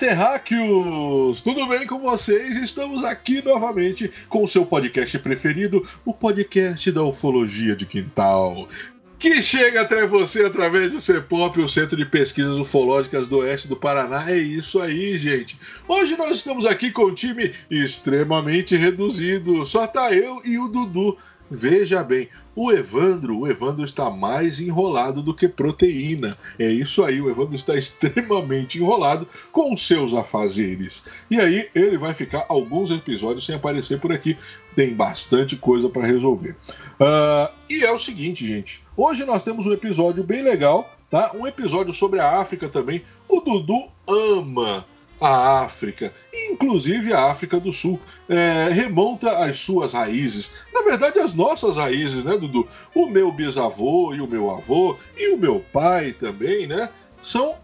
Terráqueos! Tudo bem com vocês? Estamos aqui novamente com o seu podcast preferido, o podcast da Ufologia de Quintal. Que chega até você através do CEPOP, o Centro de Pesquisas Ufológicas do Oeste do Paraná. É isso aí, gente. Hoje nós estamos aqui com um time extremamente reduzido. Só tá eu e o Dudu. Veja bem, o Evandro, o Evandro está mais enrolado do que proteína. É isso aí, o Evandro está extremamente enrolado com os seus afazeres. E aí ele vai ficar alguns episódios sem aparecer por aqui. Tem bastante coisa para resolver. Uh, e é o seguinte, gente. Hoje nós temos um episódio bem legal, tá? Um episódio sobre a África também. O Dudu ama a África, inclusive a África do Sul, é, remonta às suas raízes. Na verdade, as nossas raízes, né, Dudu? O meu bisavô e o meu avô, e o meu pai também, né? São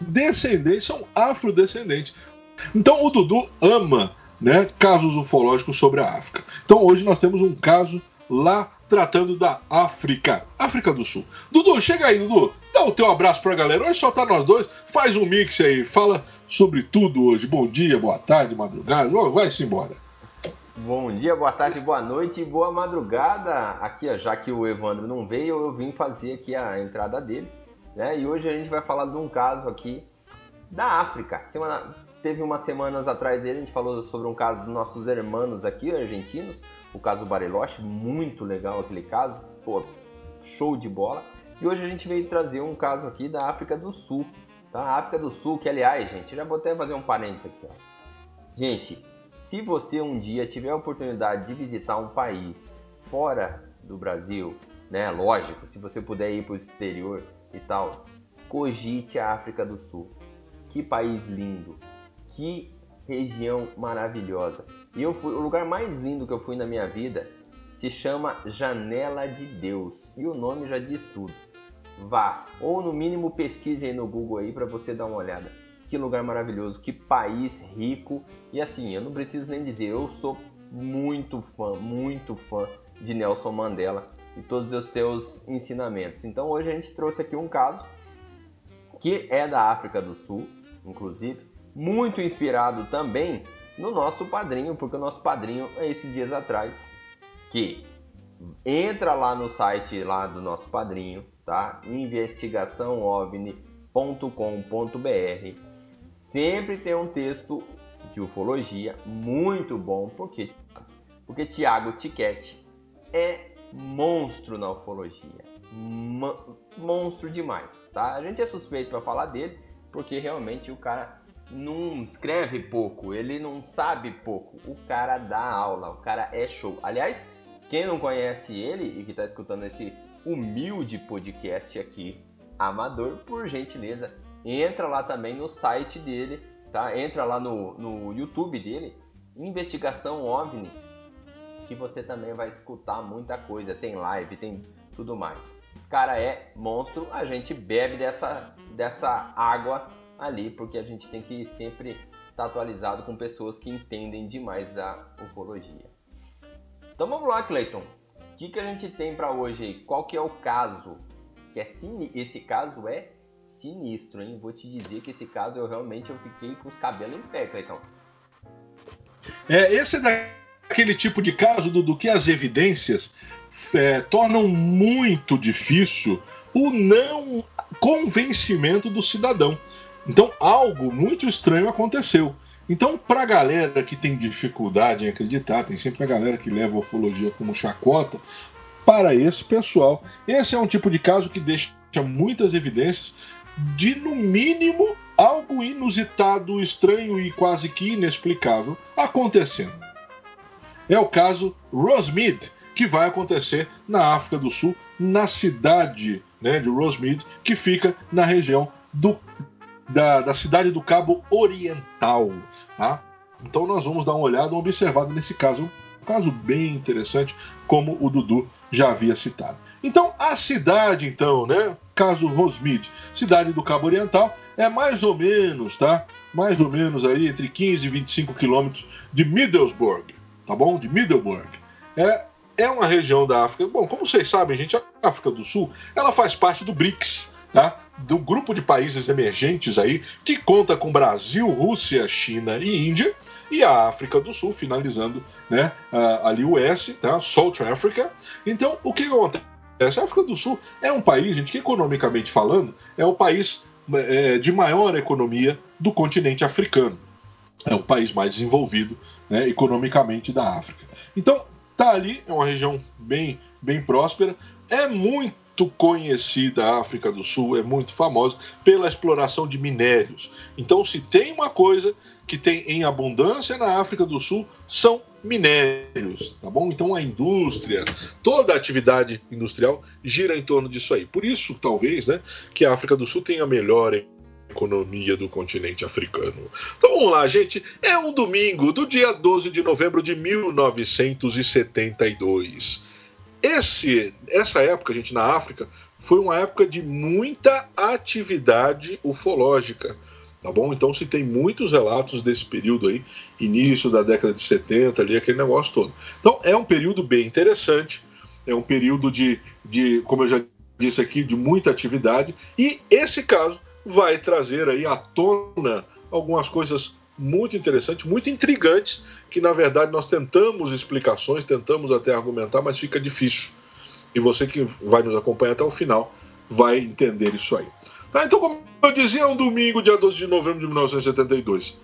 descendentes, são afrodescendentes. Então o Dudu ama né, casos ufológicos sobre a África. Então hoje nós temos um caso lá tratando da África, África do Sul. Dudu, chega aí, Dudu. Dá o teu abraço pra galera. Hoje só tá nós dois. Faz um mix aí. Fala sobre tudo hoje. Bom dia, boa tarde, madrugada. Vai-se embora. Bom dia, boa tarde, boa noite e boa madrugada. Aqui, ó, já que o Evandro não veio, eu vim fazer aqui a entrada dele. Né? E hoje a gente vai falar de um caso aqui da África. Semana, teve umas semanas atrás a gente falou sobre um caso dos nossos irmãos aqui, argentinos, o caso Bariloche, muito legal aquele caso, pô, show de bola. E hoje a gente veio trazer um caso aqui da África do Sul, tá? A África do Sul, que aliás, gente, já vou até fazer um parênteses aqui, ó. Gente, se você um dia tiver a oportunidade de visitar um país fora do Brasil, né, lógico, se você puder ir para o exterior e tal, cogite a África do Sul. Que país lindo, que região maravilhosa. E eu fui, o lugar mais lindo que eu fui na minha vida se chama Janela de Deus. E o nome já diz tudo. Vá, ou no mínimo pesquise aí no Google aí para você dar uma olhada. Que lugar maravilhoso, que país rico. E assim, eu não preciso nem dizer, eu sou muito fã, muito fã de Nelson Mandela e todos os seus ensinamentos. Então hoje a gente trouxe aqui um caso que é da África do Sul, inclusive, muito inspirado também no nosso padrinho, porque o nosso padrinho, esses dias atrás, que entra lá no site lá do nosso padrinho, tá? investigaçãoovni.com.br. Sempre tem um texto de ufologia muito bom, porque porque Tiago Tiquete é monstro na ufologia. monstro demais, tá? A gente é suspeito para falar dele, porque realmente o cara não escreve pouco, ele não sabe pouco. O cara dá aula, o cara é show. Aliás, quem não conhece ele e que está escutando esse humilde podcast aqui, amador, por gentileza, entra lá também no site dele, tá? Entra lá no, no YouTube dele, Investigação OVNI, que você também vai escutar muita coisa. Tem live, tem tudo mais. O cara é monstro, a gente bebe dessa, dessa água ali, porque a gente tem que sempre estar tá atualizado com pessoas que entendem demais da ufologia. Então vamos lá, Cleiton. O que, que a gente tem para hoje? Qual que é o caso? Que é. Esse caso é sinistro, hein? Vou te dizer que esse caso eu realmente eu fiquei com os cabelos em pé, Cleiton. É, esse é daquele tipo de caso do, do que as evidências é, tornam muito difícil o não convencimento do cidadão. Então, algo muito estranho aconteceu. Então, para a galera que tem dificuldade em acreditar, tem sempre a galera que leva a ufologia como chacota, para esse pessoal, esse é um tipo de caso que deixa muitas evidências de, no mínimo, algo inusitado, estranho e quase que inexplicável acontecendo. É o caso Rosemead, que vai acontecer na África do Sul, na cidade né, de Rosemead, que fica na região do, da, da cidade do Cabo Oriental. Tá? Então nós vamos dar uma olhada, uma observada nesse caso. Um caso bem interessante, como o Dudu já havia citado. Então, a cidade, então, né? Caso Rosemead, cidade do Cabo Oriental, é mais ou menos, tá? Mais ou menos aí entre 15 e 25 quilômetros de Middlesbrough, tá bom? De Middleburg. É, é uma região da África. Bom, como vocês sabem, gente, a África do Sul, ela faz parte do BRICS, tá? Do grupo de países emergentes aí, que conta com Brasil, Rússia, China e Índia, e a África do Sul, finalizando, né, ali o S, tá? South Africa. Então, o que acontece? A África do Sul é um país, gente, que economicamente falando, é o país é, de maior economia do continente africano. É o país mais desenvolvido né, economicamente da África. Então, tá ali, é uma região bem, bem próspera. É muito conhecida a África do Sul, é muito famosa pela exploração de minérios. Então, se tem uma coisa que tem em abundância na África do Sul, são minérios, tá bom? Então a indústria, toda a atividade industrial gira em torno disso aí. Por isso, talvez, né, que a África do Sul tenha a melhor economia do continente africano. Então vamos lá, gente. É um domingo do dia 12 de novembro de 1972. Esse, essa época, gente, na África, foi uma época de muita atividade ufológica tá bom? Então se tem muitos relatos desse período aí, início da década de 70, ali, aquele negócio todo. Então é um período bem interessante, é um período de, de como eu já disse aqui, de muita atividade, e esse caso vai trazer aí à tona algumas coisas muito interessantes, muito intrigantes, que na verdade nós tentamos explicações, tentamos até argumentar, mas fica difícil. E você que vai nos acompanhar até o final vai entender isso aí. Tá, então, como eu dizia, é um domingo, dia 12 de novembro de 1972.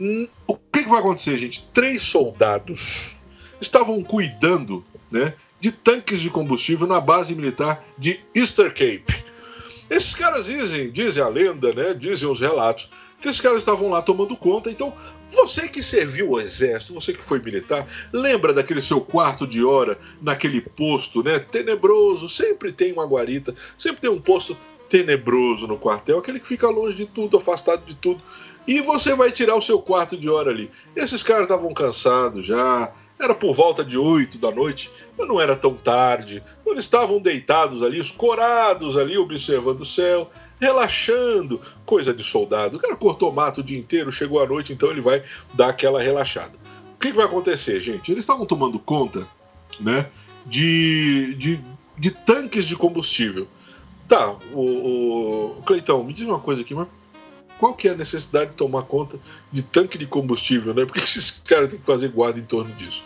Hum, o que, que vai acontecer, gente? Três soldados estavam cuidando né, de tanques de combustível na base militar de Easter Cape. Esses caras dizem, dizem a lenda, né, dizem os relatos, que esses caras estavam lá tomando conta. Então, você que serviu o exército, você que foi militar, lembra daquele seu quarto de hora naquele posto, né, tenebroso? Sempre tem uma guarita, sempre tem um posto tenebroso no quartel, aquele que fica longe de tudo, afastado de tudo. E você vai tirar o seu quarto de hora ali. Esses caras estavam cansados já, era por volta de 8 da noite, mas não era tão tarde. Eles estavam deitados ali, escorados ali, observando o céu, relaxando. Coisa de soldado. O cara cortou mato o dia inteiro, chegou à noite, então ele vai dar aquela relaxada. O que, que vai acontecer, gente? Eles estavam tomando conta né, de, de, de tanques de combustível. Tá, o, o Cleitão, me diz uma coisa aqui, mas qual que é a necessidade de tomar conta de tanque de combustível, né? Por que esses caras têm que fazer guarda em torno disso?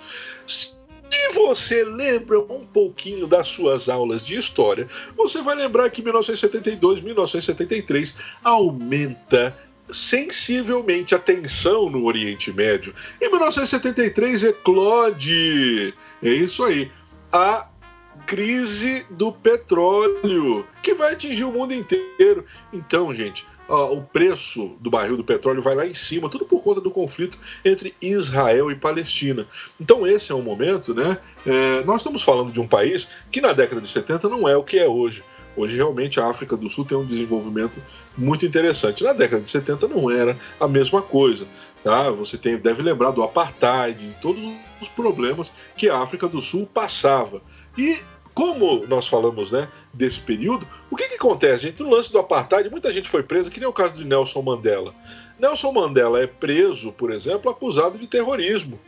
Você lembra um pouquinho das suas aulas de história, você vai lembrar que 1972, 1973 aumenta sensivelmente a tensão no Oriente Médio. Em 1973 eclode, é isso aí, a crise do petróleo, que vai atingir o mundo inteiro. Então, gente, ó, o preço do barril do petróleo vai lá em cima, tudo por conta do conflito entre Israel e Palestina. Então, esse é um momento, né? É, nós estamos falando de um país que na década de 70 não é o que é hoje. Hoje, realmente, a África do Sul tem um desenvolvimento muito interessante. Na década de 70 não era a mesma coisa. Tá? Você tem, deve lembrar do apartheid, de todos os problemas que a África do Sul passava. E como nós falamos né, desse período, o que, que acontece, gente? No lance do apartheid, muita gente foi presa, que nem o caso de Nelson Mandela. Nelson Mandela é preso, por exemplo, acusado de terrorismo.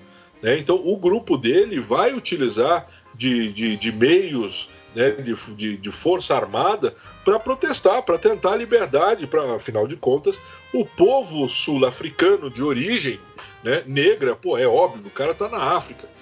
Né? Então, o grupo dele vai utilizar de, de, de meios né, de, de, de, força armada para protestar, para tentar a liberdade, para, afinal de contas, o povo sul-africano de origem né, negra, pô, é óbvio, o cara está na África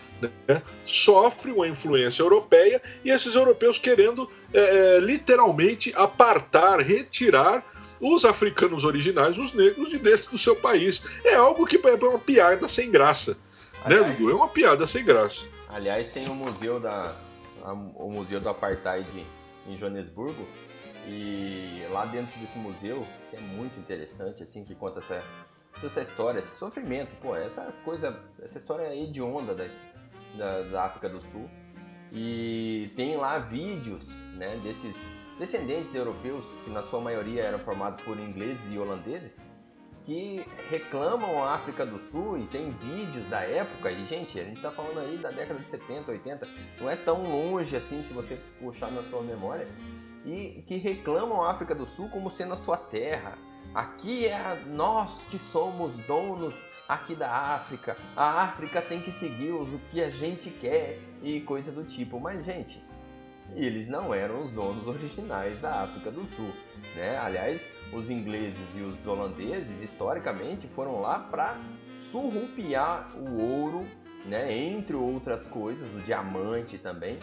né, sofre uma influência europeia e esses europeus querendo é, é, literalmente apartar, retirar os africanos originais, os negros, de dentro do seu país. É algo que é uma piada sem graça. Né, aliás, né, Dudu? É uma piada sem graça. Aliás, tem o museu da o museu do apartheid em Joanesburgo e lá dentro desse museu que é muito interessante assim que conta essa essa história, esse sofrimento, pô, essa coisa, essa história hedionda da, da, África do Sul. E tem lá vídeos né, desses descendentes europeus, que na sua maioria eram formados por ingleses e holandeses, que reclamam a África do Sul e tem vídeos da época, e gente, a gente está falando aí da década de 70, 80, não é tão longe assim se você puxar na sua memória, e que reclamam a África do Sul como sendo a sua terra. Aqui é nós que somos donos aqui da África, a África tem que seguir o que a gente quer e coisa do tipo. Mas, gente, eles não eram os donos originais da África do Sul. Né? Aliás, os ingleses e os holandeses, historicamente, foram lá para surrupiar o ouro, né? entre outras coisas, o diamante também.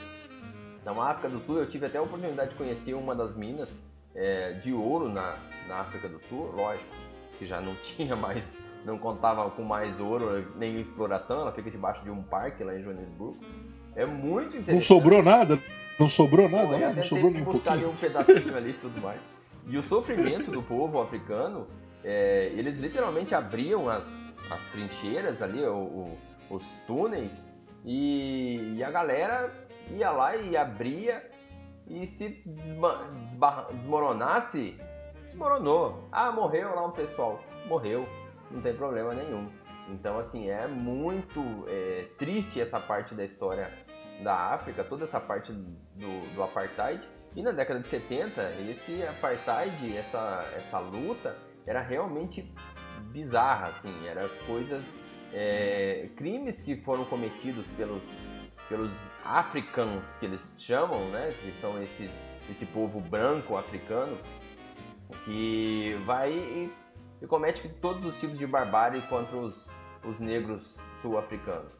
Então, a África do Sul, eu tive até a oportunidade de conhecer uma das minas é, de ouro na, na África do Sul, lógico que já não tinha mais, não contava com mais ouro nem exploração, ela fica debaixo de um parque lá em Joanesburgo. É muito interessante. Não sobrou nada? Não sobrou nada? Não, não sobrou nem um pouquinho. um pedacinho ali e tudo mais. E o sofrimento do povo africano, é, eles literalmente abriam as, as trincheiras ali, o, o, os túneis, e, e, a galera ia lá e abria, e se desmoronasse, desmoronou. Ah, morreu lá um pessoal. Morreu, não tem problema nenhum. Então, assim, é muito é, triste essa parte da história da África, toda essa parte do, do apartheid. E na década de 70, esse apartheid, essa, essa luta, era realmente bizarra, assim, era coisas, é, crimes que foram cometidos pelos, pelos africans, que eles chamam, né, que são esse, esse povo branco africano, que vai e, comete todos os tipos de barbárie contra os, os negros sul-africanos.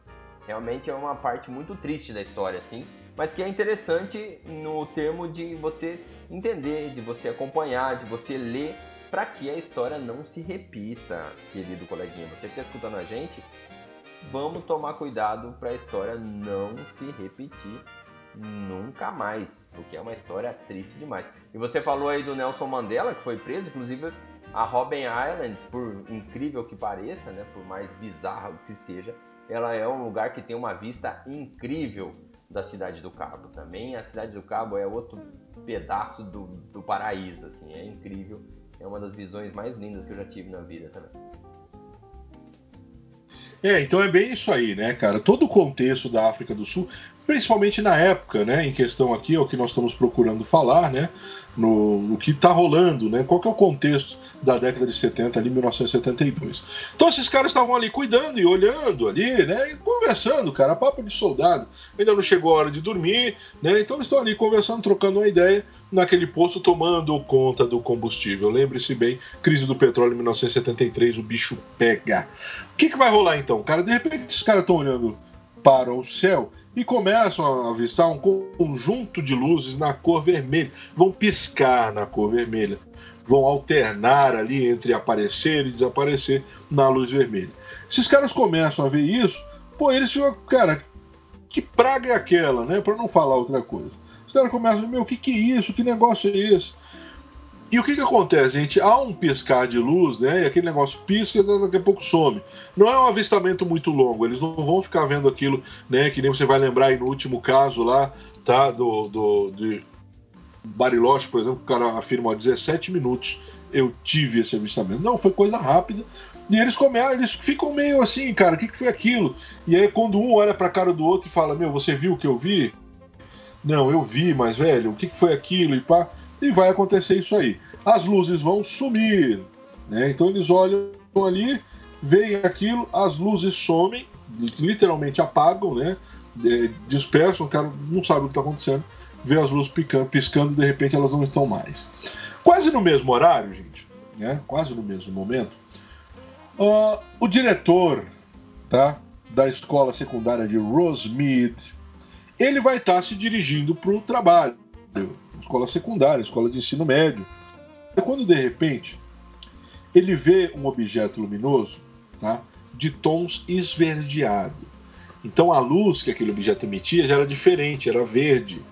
Realmente é uma parte muito triste da história, assim, mas que é interessante no termo de você entender, de você acompanhar, de você ler, para que a história não se repita, querido coleguinha. Você que está escutando a gente, vamos tomar cuidado para a história não se repetir nunca mais, porque é uma história triste demais. E você falou aí do Nelson Mandela, que foi preso, inclusive a Robben Island, por incrível que pareça, né, por mais bizarro que seja, ela é um lugar que tem uma vista incrível da cidade do Cabo. Também a cidade do Cabo é outro pedaço do, do paraíso, assim, é incrível. É uma das visões mais lindas que eu já tive na vida também. É, então é bem isso aí, né, cara? Todo o contexto da África do Sul, principalmente na época, né, em questão aqui, é o que nós estamos procurando falar, né, no, no que está rolando, né, qual que é o contexto da década de 70, ali 1972. Então esses caras estavam ali cuidando e olhando ali, né, e conversando, cara, papo de soldado. Ainda não chegou a hora de dormir, né, então eles estão ali conversando, trocando uma ideia naquele posto, tomando conta do combustível. Lembre-se bem, crise do petróleo em 1973, o bicho pega. O que, que vai rolar então, cara? De repente esses caras estão olhando para o céu e começam a avistar um conjunto de luzes na cor vermelha. Vão piscar na cor vermelha. Vão alternar ali entre aparecer e desaparecer na luz vermelha. Esses caras começam a ver isso, pô, eles ficam, cara, que praga é aquela, né? Para não falar outra coisa. Os caras começam meu, o que, que é isso? Que negócio é esse? E o que, que acontece, gente? Há um piscar de luz, né? E aquele negócio pisca e daqui a pouco some. Não é um avistamento muito longo, eles não vão ficar vendo aquilo, né? Que nem você vai lembrar aí no último caso lá, tá? Do, do, de Bariloche, por exemplo, o cara afirma, ó, 17 minutos eu tive esse avistamento. Não, foi coisa rápida. E eles começam, eles ficam meio assim, cara, o que, que foi aquilo? E aí quando um olha pra cara do outro e fala, meu, você viu o que eu vi? Não, eu vi, mas velho, o que, que foi aquilo? E pá e vai acontecer isso aí. As luzes vão sumir, né? Então eles olham ali, veem aquilo, as luzes somem, literalmente apagam, né? Dispersam, o cara não sabe o que está acontecendo, vê as luzes piscando, piscando, de repente elas não estão mais. Quase no mesmo horário, gente, né? Quase no mesmo momento, uh, o diretor, tá? Da escola secundária de Rosemead, ele vai estar tá se dirigindo para o trabalho escola secundária, escola de ensino médio. E quando de repente ele vê um objeto luminoso tá, de tons esverdeado. Então a luz que aquele objeto emitia já era diferente, era verde.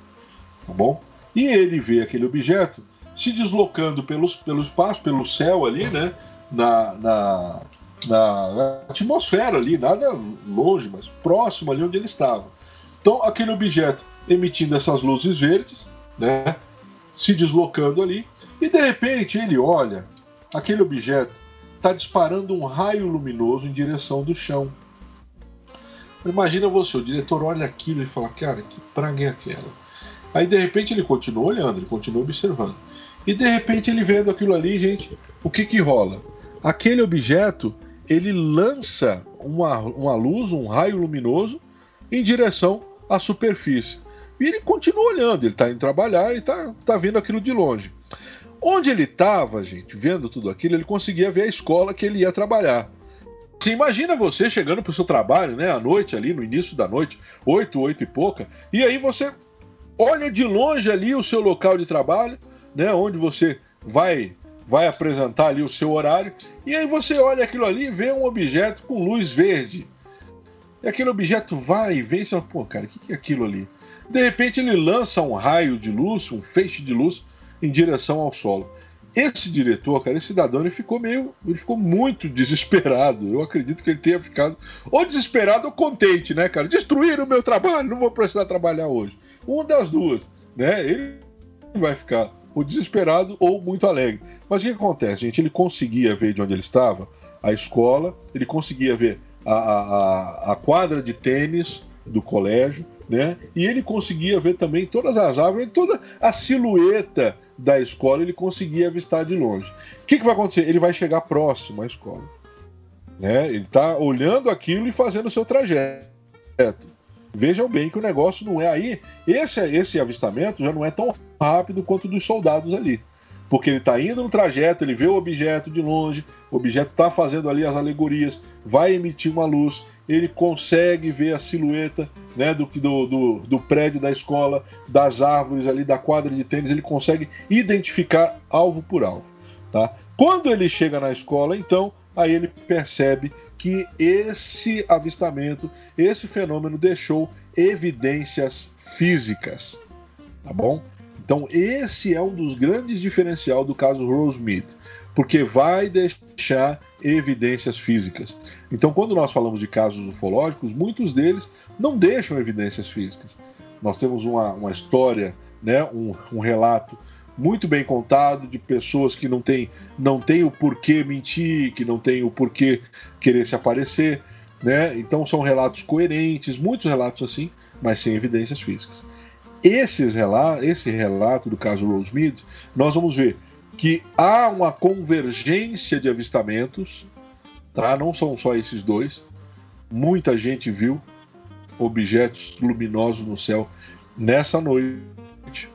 Tá bom? E ele vê aquele objeto se deslocando pelos, pelo espaço, pelo céu ali, né? Na, na, na atmosfera ali, nada longe, mas próximo ali onde ele estava. Então aquele objeto emitindo essas luzes verdes, né? se deslocando ali, e de repente ele olha aquele objeto está disparando um raio luminoso em direção do chão. Imagina você, o diretor olha aquilo e fala, cara, que praga é aquela? Aí de repente ele continua olhando, ele continua observando. E de repente ele vendo aquilo ali, gente, o que que rola? Aquele objeto, ele lança uma, uma luz, um raio luminoso em direção à superfície. E ele continua olhando, ele está indo trabalhar e está tá vendo aquilo de longe. Onde ele estava, gente, vendo tudo aquilo, ele conseguia ver a escola que ele ia trabalhar. Você imagina você chegando para o seu trabalho, né, à noite ali, no início da noite, oito, oito e pouca, e aí você olha de longe ali o seu local de trabalho, né, onde você vai vai apresentar ali o seu horário, e aí você olha aquilo ali e vê um objeto com luz verde. E aquele objeto vai e vem você pô, cara, o que é aquilo ali? De repente ele lança um raio de luz, um feixe de luz em direção ao solo. Esse diretor, cara, esse cidadão, ele ficou meio. Ele ficou muito desesperado. Eu acredito que ele tenha ficado ou desesperado ou contente, né, cara? Destruíram o meu trabalho, não vou precisar trabalhar hoje. Uma das duas, né? Ele vai ficar ou desesperado ou muito alegre. Mas o que acontece, gente? Ele conseguia ver de onde ele estava a escola, ele conseguia ver a, a, a quadra de tênis do colégio, né? E ele conseguia ver também todas as árvores, toda a silhueta da escola ele conseguia avistar de longe. O que, que vai acontecer? Ele vai chegar próximo à escola. Né? Ele está olhando aquilo e fazendo o seu trajeto. Vejam bem que o negócio não é aí. Esse, esse avistamento já não é tão rápido quanto dos soldados ali. Porque ele está indo no trajeto, ele vê o objeto de longe, o objeto está fazendo ali as alegorias, vai emitir uma luz, ele consegue ver a silhueta né, do, do, do, do, prédio da escola, das árvores ali, da quadra de tênis, ele consegue identificar alvo por alvo. Tá? Quando ele chega na escola, então, aí ele percebe que esse avistamento, esse fenômeno deixou evidências físicas. Tá bom? Então, esse é um dos grandes diferenciais do caso Rosemead porque vai deixar evidências físicas. Então, quando nós falamos de casos ufológicos, muitos deles não deixam evidências físicas. Nós temos uma, uma história, né, um, um relato muito bem contado de pessoas que não têm não tem o porquê mentir, que não tem o porquê querer se aparecer, né? Então são relatos coerentes, muitos relatos assim, mas sem evidências físicas. Esses relatos, esse relato do caso Rosemead, nós vamos ver que há uma convergência de avistamentos, tá? Não são só esses dois. Muita gente viu objetos luminosos no céu nessa noite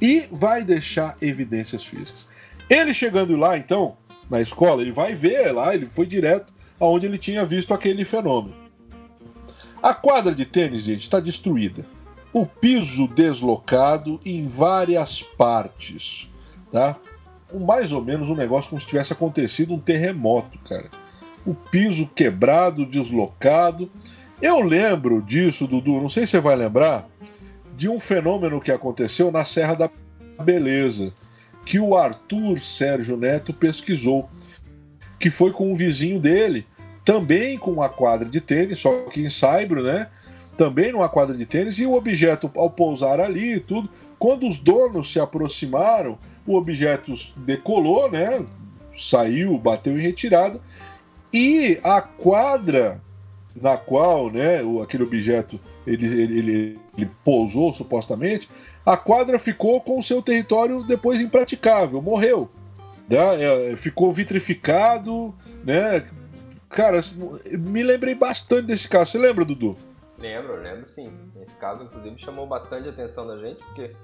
e vai deixar evidências físicas. Ele chegando lá, então, na escola, ele vai ver lá, ele foi direto aonde ele tinha visto aquele fenômeno. A quadra de tênis, gente, está destruída. O piso deslocado em várias partes, tá? mais ou menos um negócio como se tivesse acontecido um terremoto, cara. O piso quebrado, deslocado. Eu lembro disso, Dudu, não sei se você vai lembrar, de um fenômeno que aconteceu na Serra da Beleza, que o Arthur Sérgio Neto pesquisou, que foi com um vizinho dele, também com uma quadra de tênis, só que em Saibro, né? Também numa quadra de tênis, e o objeto, ao pousar ali e tudo, quando os donos se aproximaram, o objeto decolou, né? Saiu, bateu em retirada. E a quadra na qual né, aquele objeto ele, ele, ele, pousou supostamente, a quadra ficou com o seu território depois impraticável, morreu. Né, é, ficou vitrificado, né? Cara, me lembrei bastante desse caso. Você lembra, Dudu? Lembro, lembro sim. Esse caso, inclusive, chamou bastante a atenção da gente, porque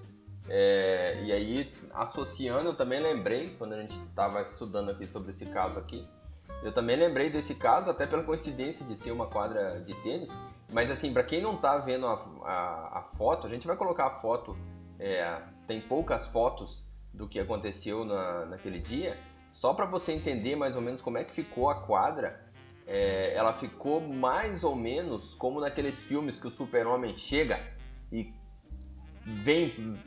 é, e aí, associando, eu também lembrei, quando a gente estava estudando aqui sobre esse caso aqui, eu também lembrei desse caso, até pela coincidência de ser uma quadra de tênis. Mas assim, para quem não está vendo a, a, a, foto, a gente vai colocar a foto, é, tem poucas fotos do que aconteceu na, naquele dia, só para você entender mais ou menos como é que ficou a quadra. É, ela ficou mais ou menos como naqueles filmes que o super-homem chega e vem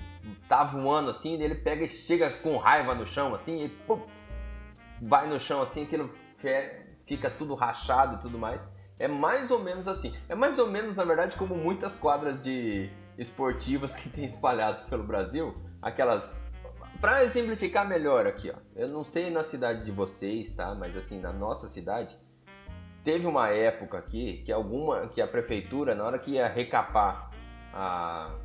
tá voando assim, ele pega e chega com raiva no chão assim, e pum, vai no chão assim, aquilo fica tudo rachado e tudo mais. É mais ou menos assim. É mais ou menos, na verdade, como muitas quadras de esportivas que tem espalhadas pelo Brasil, aquelas para exemplificar melhor aqui, ó. Eu não sei na cidade de vocês, tá? Mas assim, na nossa cidade, teve uma época aqui que alguma que a prefeitura na hora que ia recapar a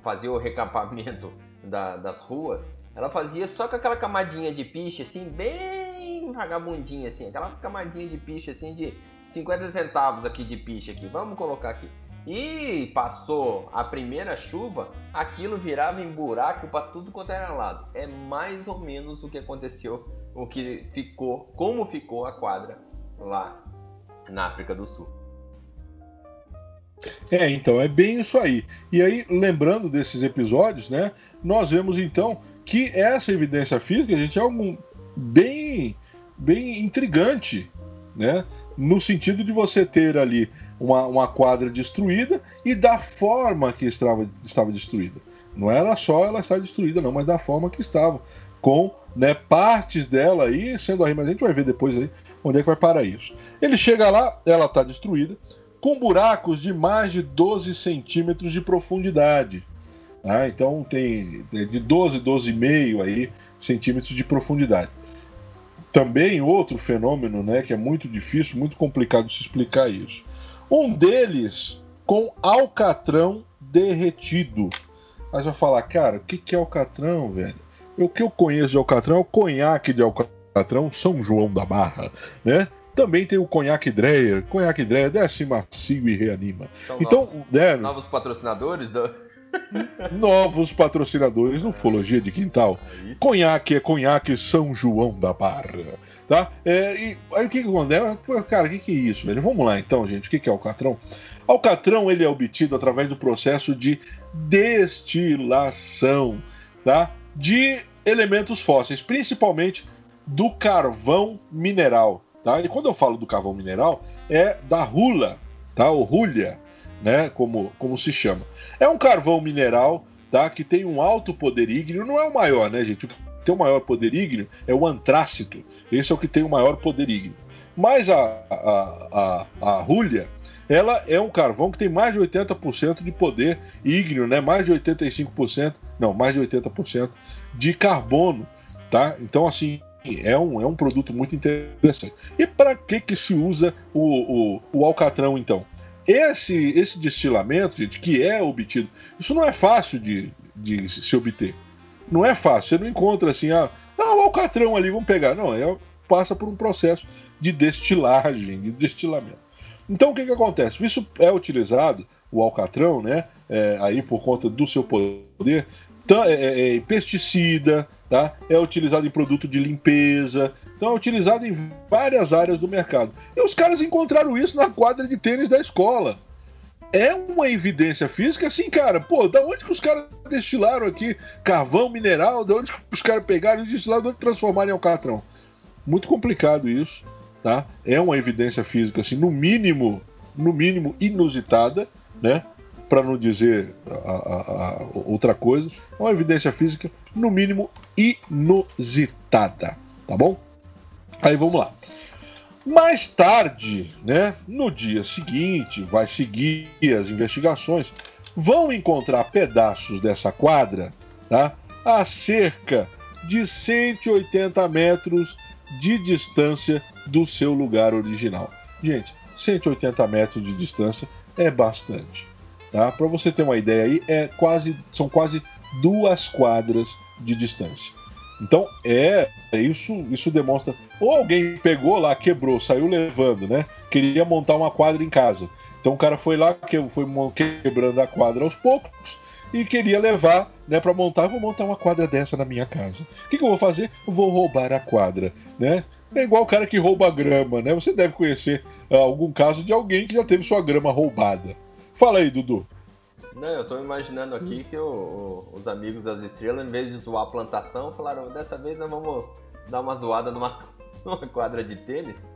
fazer o recapamento da, das ruas, ela fazia só com aquela camadinha de piche assim, bem vagabundinha assim, aquela camadinha de piche assim de 50 centavos aqui de piche aqui. Vamos colocar aqui. E passou a primeira chuva, aquilo virava em buraco para tudo quanto era lado. É mais ou menos o que aconteceu, o que ficou, como ficou a quadra lá na África do Sul. É, então, é bem isso aí. E aí, lembrando desses episódios, né, nós vemos então que essa evidência física, gente, é algo bem, bem intrigante, né? No sentido de você ter ali uma, uma quadra destruída e da forma que estava, estava destruída. Não era só ela estar destruída, não, mas da forma que estava. Com né, partes dela aí sendo arrimadas. A gente vai ver depois aí onde é que vai parar isso. Ele chega lá, ela está destruída, com buracos de mais de 12 centímetros de profundidade. Tá? Então tem de 12, 12,5 aí centímetros de profundidade. Também outro fenômeno, né, que é muito difícil, muito complicado de se explicar isso. Um deles com alcatrão derretido. Aí você vai falar, cara, o que, que é alcatrão, velho? O que eu conheço de alcatrão é o conhaque de alcatrão São João da Barra, né? Também tem o conhaque Dreyer. Conhaque Dreyer desce macio e reanima. São então, novos, né, novos patrocinadores do... Novos patrocinadores no Ufologia de Quintal. É conhaque é conhaque São João da Barra. Tá? É, e aí o que, que acontece? Cara, o que, que é isso, velho? Vamos lá então, gente. O que, que é alcatrão? Alcatrão ele é obtido através do processo de destilação tá? De elementos fósseis, principalmente do carvão mineral. Tá? E quando eu falo do carvão mineral, é da rula, tá? ou rulha, né? Como, como se chama. É um carvão mineral, tá? Que tem um alto poder ígneo, não é o maior, né, gente? O que tem o maior poder ígneo é o antrácito. Esse é o que tem o maior poder ígneo. Mas a, a, a, a rulha, ela é um carvão que tem mais de 80% de poder ígneo, né? Mais de 85%, não, mais de 80% de carbono, tá? Então, assim, é um, é um produto muito interessante. E para que, que se usa o, o, o alcatrão, então? Esse, esse destilamento, gente, que é obtido, isso não é fácil de, de se obter. Não é fácil. Você não encontra assim, ah, o alcatrão ali, vamos pegar. Não, é, passa por um processo de destilagem, de destilamento. Então o que, que acontece? Isso é utilizado, o alcatrão, né? É, aí por conta do seu poder, é, é, é, pesticida, tá? é utilizado em produto de limpeza, então é utilizado em várias áreas do mercado. E os caras encontraram isso na quadra de tênis da escola. É uma evidência física, assim, cara, pô, da onde que os caras destilaram aqui carvão mineral, da onde que os caras pegaram e destilaram, de onde transformaram em alcatrão? Muito complicado isso, tá? É uma evidência física, assim, no mínimo, no mínimo inusitada, né? para não dizer a, a, a outra coisa, é uma evidência física, no mínimo, inusitada. Tá bom? Aí vamos lá. Mais tarde, né, no dia seguinte, vai seguir as investigações, vão encontrar pedaços dessa quadra tá, a cerca de 180 metros de distância do seu lugar original. Gente, 180 metros de distância é bastante. Tá? Para você ter uma ideia aí, é quase, são quase duas quadras de distância. Então é, é isso, isso demonstra. Ou alguém pegou lá, quebrou, saiu levando, né? Queria montar uma quadra em casa. Então o cara foi lá, que foi quebrando a quadra aos poucos e queria levar, né, para montar. Vou montar uma quadra dessa na minha casa. O que, que eu vou fazer? vou roubar a quadra, né? É igual o cara que rouba grama, né? Você deve conhecer uh, algum caso de alguém que já teve sua grama roubada. Fala aí, Dudu. Não, eu tô imaginando aqui que o, o, os amigos das estrelas, em vez de zoar a plantação, falaram: dessa vez nós vamos dar uma zoada numa, numa quadra de tênis,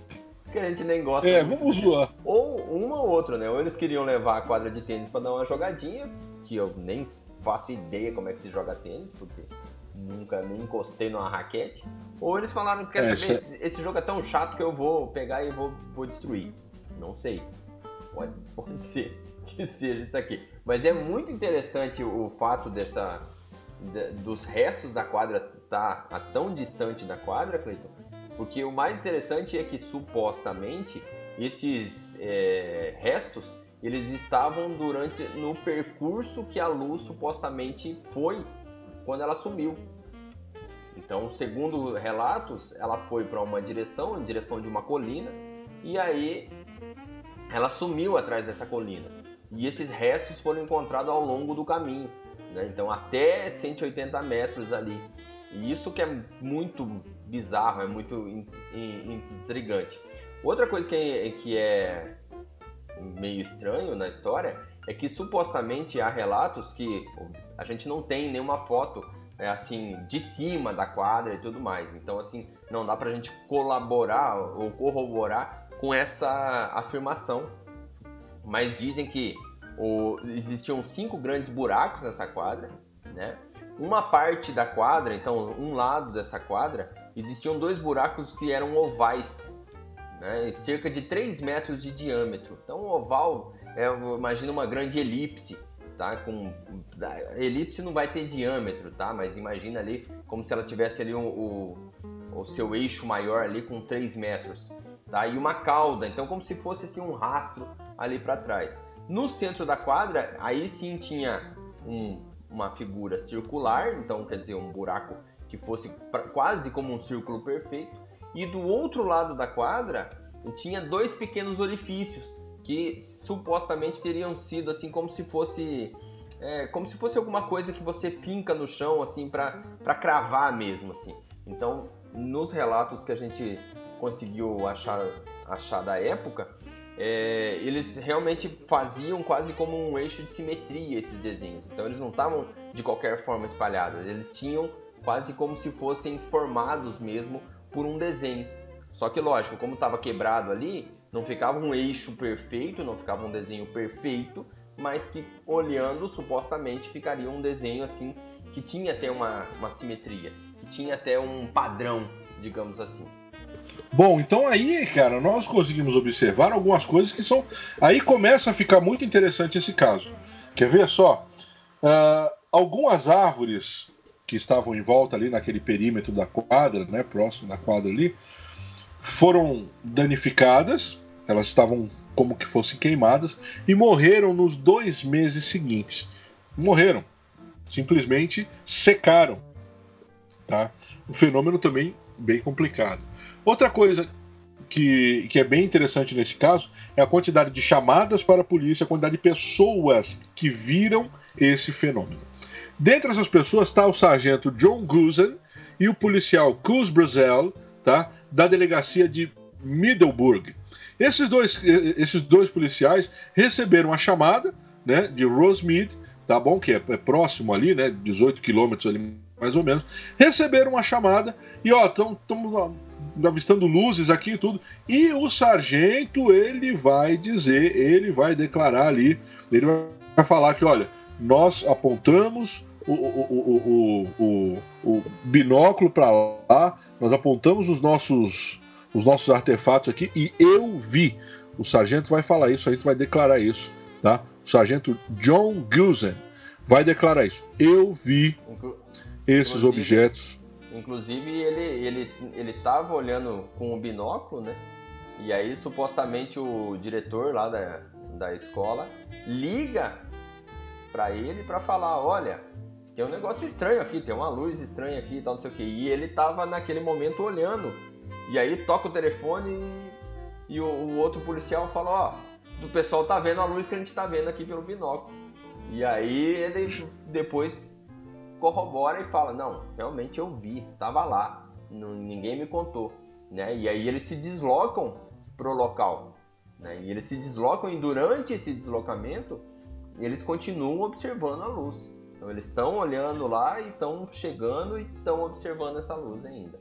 que a gente nem gosta. É, vamos zoar. Ou uma ou outra, né? Ou eles queriam levar a quadra de tênis para dar uma jogadinha, que eu nem faço ideia como é que se joga tênis, porque nunca nem encostei numa raquete. Ou eles falaram: quer é, saber, esse, esse jogo é tão chato que eu vou pegar e vou, vou destruir. Não sei. Pode, pode ser que seja isso aqui. Mas é muito interessante o fato dessa, dos restos da quadra tá a tão distante da quadra, Cleiton? Porque o mais interessante é que supostamente esses é, restos eles estavam durante no percurso que a luz supostamente foi quando ela sumiu. Então, segundo relatos, ela foi para uma direção, em direção de uma colina, e aí ela sumiu atrás dessa colina. E esses restos foram encontrados ao longo do caminho, né? então até 180 metros ali. E isso que é muito bizarro, é muito intrigante. Outra coisa que é, que é meio estranho na história é que supostamente há relatos que a gente não tem nenhuma foto é, assim de cima da quadra e tudo mais. Então assim não dá para a gente colaborar ou corroborar com essa afirmação. Mas dizem que o, existiam cinco grandes buracos nessa quadra, né? Uma parte da quadra, então um lado dessa quadra, existiam dois buracos que eram ovais, né? cerca de 3 metros de diâmetro. Então, um oval, é, imagina uma grande elipse, tá? Com, a elipse não vai ter diâmetro, tá? Mas imagina ali como se ela tivesse ali um, o, o seu eixo maior ali com 3 metros, tá? E uma cauda, então como se fosse assim um rastro ali para trás. No centro da quadra, aí sim tinha um, uma figura circular, então quer dizer um buraco que fosse pra, quase como um círculo perfeito e do outro lado da quadra tinha dois pequenos orifícios que supostamente teriam sido assim como se fosse é, como se fosse alguma coisa que você finca no chão assim para cravar mesmo assim. Então, nos relatos que a gente conseguiu achar, achar da época, é, eles realmente faziam quase como um eixo de simetria esses desenhos. Então, eles não estavam de qualquer forma espalhados, eles tinham quase como se fossem formados mesmo por um desenho. Só que lógico, como estava quebrado ali, não ficava um eixo perfeito, não ficava um desenho perfeito, mas que olhando supostamente ficaria um desenho assim que tinha até uma, uma simetria, que tinha até um padrão, digamos assim. Bom, então aí, cara, nós conseguimos observar algumas coisas que são. Aí começa a ficar muito interessante esse caso. Quer ver só? Uh, algumas árvores que estavam em volta ali naquele perímetro da quadra, né, próximo da quadra ali, foram danificadas, elas estavam como que fossem queimadas e morreram nos dois meses seguintes. Morreram, simplesmente secaram, tá? Um fenômeno também bem complicado. Outra coisa que, que é bem interessante nesse caso é a quantidade de chamadas para a polícia, a quantidade de pessoas que viram esse fenômeno. Dentre essas pessoas está o sargento John Gusen e o policial Cus Brazel, tá, da delegacia de Middleburg. Esses dois, esses dois policiais receberam a chamada né, de Rosemead, tá bom? Que é, é próximo ali, né? 18 quilômetros ali, mais ou menos. Receberam a chamada e, ó, estamos avistando luzes aqui e tudo. E o sargento, ele vai dizer, ele vai declarar ali, ele vai falar que, olha, nós apontamos o, o, o, o binóculo para lá, nós apontamos os nossos, os nossos artefatos aqui e eu vi. O sargento vai falar isso, a gente vai declarar isso, tá? O sargento John Gusen vai declarar isso. Eu vi Inclu esses inclusive, objetos. Inclusive ele ele ele estava olhando com o binóculo, né? E aí supostamente o diretor lá da, da escola liga para ele para falar, olha, tem um negócio estranho aqui, tem uma luz estranha aqui e tal, não sei o que. E ele tava naquele momento olhando. E aí toca o telefone e, e o, o, outro policial fala, ó, o pessoal tá vendo a luz que a gente tá vendo aqui pelo binóculo. E aí ele depois corrobora e fala, não, realmente eu vi, tava lá, não, ninguém me contou. Né? E aí eles se deslocam pro local. Né? E eles se deslocam e durante esse deslocamento eles continuam observando a luz. Então eles estão olhando lá e estão chegando e estão observando essa luz ainda.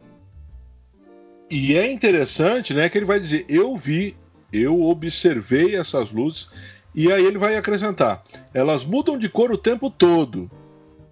E é interessante, né, que ele vai dizer: "Eu vi, eu observei essas luzes". E aí ele vai acrescentar: "Elas mudam de cor o tempo todo.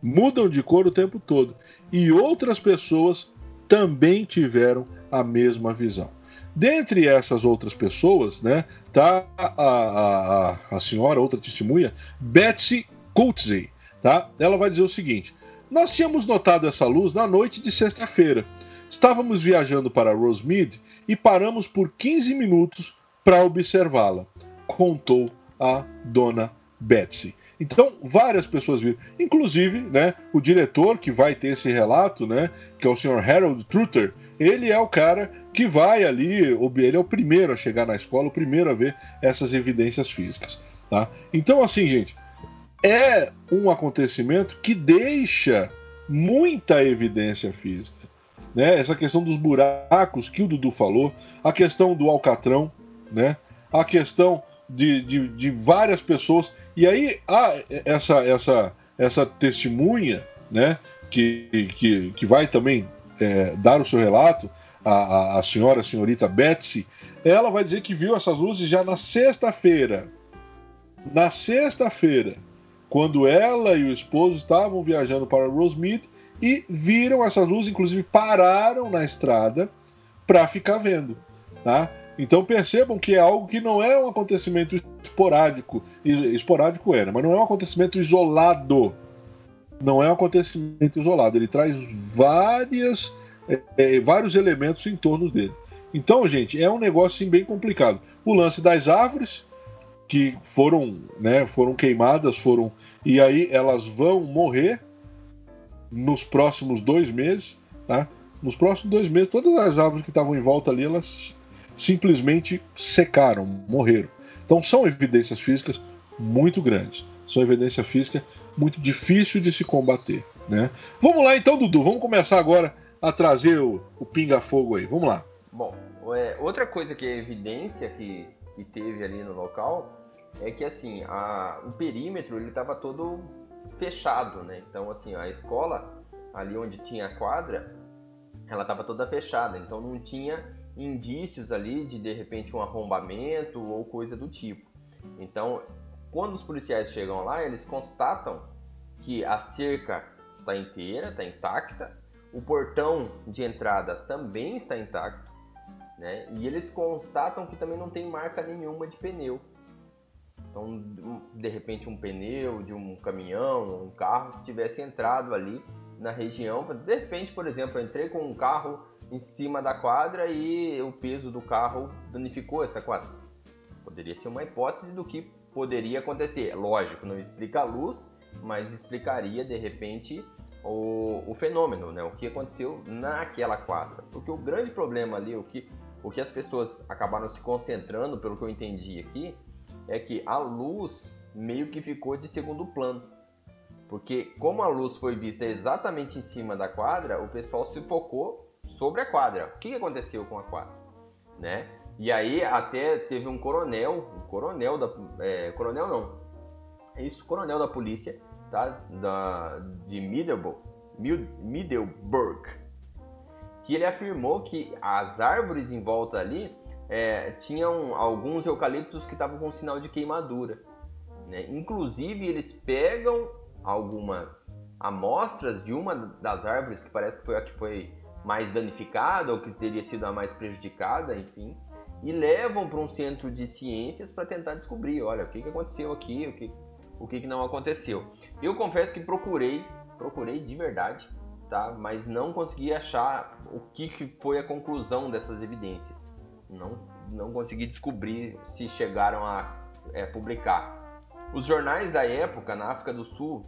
Mudam de cor o tempo todo. E outras pessoas também tiveram a mesma visão". Dentre essas outras pessoas, né, tá a, a, a senhora, outra testemunha, Betsy Coetzee, tá? Ela vai dizer o seguinte: Nós tínhamos notado essa luz na noite de sexta-feira. Estávamos viajando para Rosemead e paramos por 15 minutos para observá-la, contou a dona Betsy. Então, várias pessoas viram, inclusive, né, o diretor que vai ter esse relato, né, que é o Sr. Harold Trutter, ele é o cara que vai ali, ele é o primeiro a chegar na escola, o primeiro a ver essas evidências físicas, tá? Então, assim, gente, é um acontecimento que deixa muita evidência física, né? Essa questão dos buracos que o Dudu falou, a questão do alcatrão, né? A questão de, de, de várias pessoas. E aí há essa, essa, essa testemunha, né, que, que, que vai também é, dar o seu relato, a, a senhora, a senhorita Betsy, ela vai dizer que viu essas luzes já na sexta-feira. Na sexta-feira, quando ela e o esposo estavam viajando para Rosemead e viram essas luzes, inclusive pararam na estrada para ficar vendo, tá? Então percebam que é algo que não é um acontecimento esporádico. Esporádico era, mas não é um acontecimento isolado. Não é um acontecimento isolado. Ele traz várias, é, vários elementos em torno dele. Então, gente, é um negócio assim, bem complicado. O lance das árvores, que foram, né, foram queimadas, foram. E aí elas vão morrer nos próximos dois meses. Tá? Nos próximos dois meses, todas as árvores que estavam em volta ali, elas simplesmente secaram, morreram. Então são evidências físicas muito grandes. São evidência física muito difícil de se combater. Né? Vamos lá então, Dudu. Vamos começar agora a trazer o, o pinga-fogo aí. Vamos lá. Bom, é, outra coisa que é evidência que, que teve ali no local é que assim a, o perímetro ele estava todo fechado, né? Então assim a escola ali onde tinha a quadra, ela estava toda fechada, então não tinha indícios ali de de repente um arrombamento ou coisa do tipo. Então, quando os policiais chegam lá, eles constatam que a cerca está inteira, está intacta, o portão de entrada também está intacto, né? E eles constatam que também não tem marca nenhuma de pneu. Então, de repente, um pneu de um caminhão, um carro que tivesse entrado ali na região. De repente, por exemplo, eu entrei com um carro em cima da quadra e o peso do carro danificou essa quadra. Poderia ser uma hipótese do que poderia acontecer. Lógico, não explica a luz, mas explicaria de repente o, o fenômeno, né? o que aconteceu naquela quadra. Porque o grande problema ali, o que, o que as pessoas acabaram se concentrando, pelo que eu entendi aqui, é que a luz meio que ficou de segundo plano. Porque como a luz foi vista exatamente em cima da quadra, o pessoal se focou sobre a quadra. O que aconteceu com a quadra, né? E aí até teve um coronel, um coronel da, é, coronel não, é isso, coronel da polícia, tá? Da de Middleburg, Middleburg, que ele afirmou que as árvores em volta ali é, tinham alguns eucaliptos que estavam com sinal de queimadura. Né? Inclusive eles pegam algumas amostras de uma das árvores que parece que foi a que foi mais danificada ou que teria sido a mais prejudicada, enfim, e levam para um centro de ciências para tentar descobrir, olha, o que, que aconteceu aqui, o que, o que, que não aconteceu. Eu confesso que procurei, procurei de verdade, tá? mas não consegui achar o que, que foi a conclusão dessas evidências. Não, não consegui descobrir se chegaram a é, publicar. Os jornais da época na África do Sul,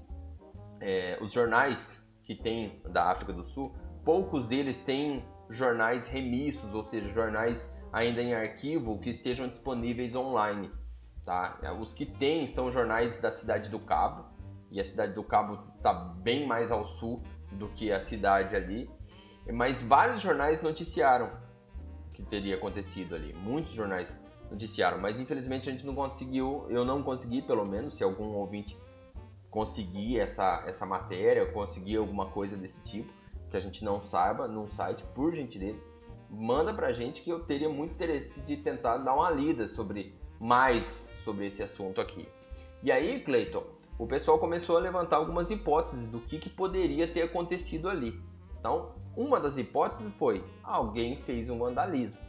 é, os jornais que tem da África do Sul, poucos deles têm jornais remissos, ou seja, jornais ainda em arquivo que estejam disponíveis online. Tá? Os que têm são jornais da cidade do Cabo, e a cidade do Cabo está bem mais ao sul do que a cidade ali, mas vários jornais noticiaram que teria acontecido ali. Muitos jornais noticiaram, mas infelizmente a gente não conseguiu, eu não consegui pelo menos, se algum ouvinte conseguir essa, essa matéria, conseguir alguma coisa desse tipo, que a gente não saiba num site, por gentileza, manda pra gente que eu teria muito interesse de tentar dar uma lida sobre mais sobre esse assunto aqui. E aí, Clayton, o pessoal começou a levantar algumas hipóteses do que, que poderia ter acontecido ali. Então, uma das hipóteses foi alguém fez um vandalismo.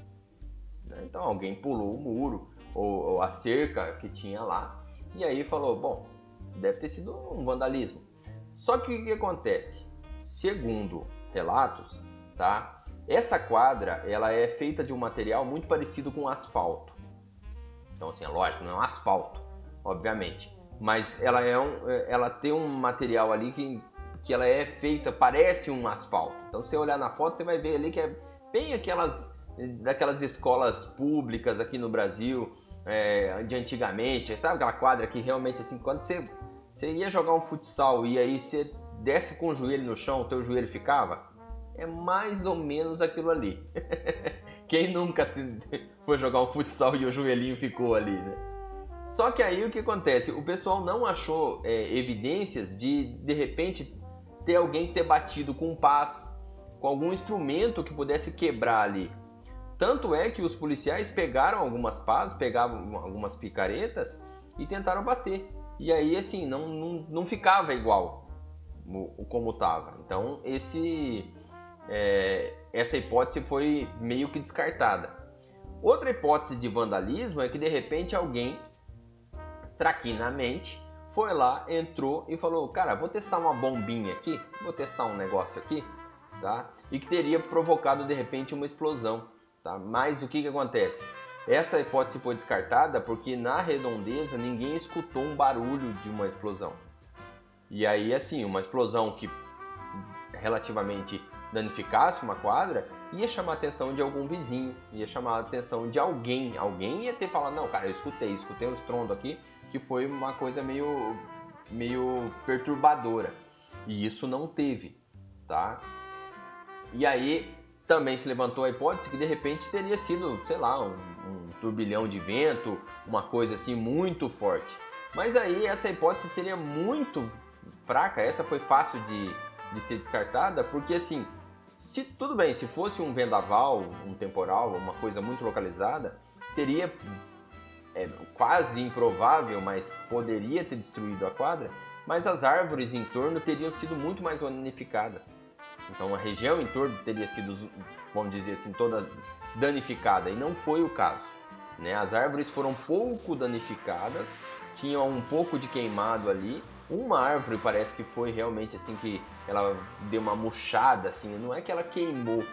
Né? Então, alguém pulou o muro ou, ou a cerca que tinha lá e aí falou: bom, deve ter sido um vandalismo. Só que o que acontece? segundo relatos, tá? Essa quadra, ela é feita de um material muito parecido com asfalto. Então, assim, é lógico, não é um asfalto, obviamente. Mas ela, é um, ela tem um material ali que, que ela é feita, parece um asfalto. Então, se você olhar na foto, você vai ver ali que é bem aquelas daquelas escolas públicas aqui no Brasil, é, de antigamente, sabe aquela quadra que realmente assim, quando você, você ia jogar um futsal e aí você desce com o joelho no chão, o teu joelho ficava? É mais ou menos aquilo ali. Quem nunca foi jogar um futsal e o joelhinho ficou ali, né? Só que aí o que acontece? O pessoal não achou é, evidências de de repente ter alguém ter batido com paz, com algum instrumento que pudesse quebrar ali. Tanto é que os policiais pegaram algumas pás, pegavam algumas picaretas e tentaram bater. E aí, assim, não, não, não ficava igual como estava. Então, esse, é, essa hipótese foi meio que descartada. Outra hipótese de vandalismo é que de repente alguém, traquinamente, foi lá, entrou e falou: Cara, vou testar uma bombinha aqui, vou testar um negócio aqui, tá? E que teria provocado de repente uma explosão. Tá? Mas o que, que acontece? Essa hipótese foi descartada porque na redondeza ninguém escutou um barulho de uma explosão. E aí, assim, uma explosão que relativamente danificasse uma quadra ia chamar a atenção de algum vizinho, ia chamar a atenção de alguém. Alguém ia ter falado: Não, cara, eu escutei, escutei o estrondo aqui, que foi uma coisa meio, meio perturbadora. E isso não teve, tá? E aí, também se levantou a hipótese que de repente teria sido, sei lá, um, um turbilhão de vento, uma coisa assim muito forte. Mas aí essa hipótese seria muito fraca, essa foi fácil de, de ser descartada, porque assim, se tudo bem, se fosse um vendaval, um temporal, uma coisa muito localizada, teria é, quase improvável, mas poderia ter destruído a quadra, mas as árvores em torno teriam sido muito mais danificadas. Então a região em torno teria sido, vamos dizer assim, toda danificada e não foi o caso. Né? As árvores foram pouco danificadas, tinham um pouco de queimado ali. Uma árvore parece que foi realmente assim que ela deu uma murchada, assim, não é que ela queimou,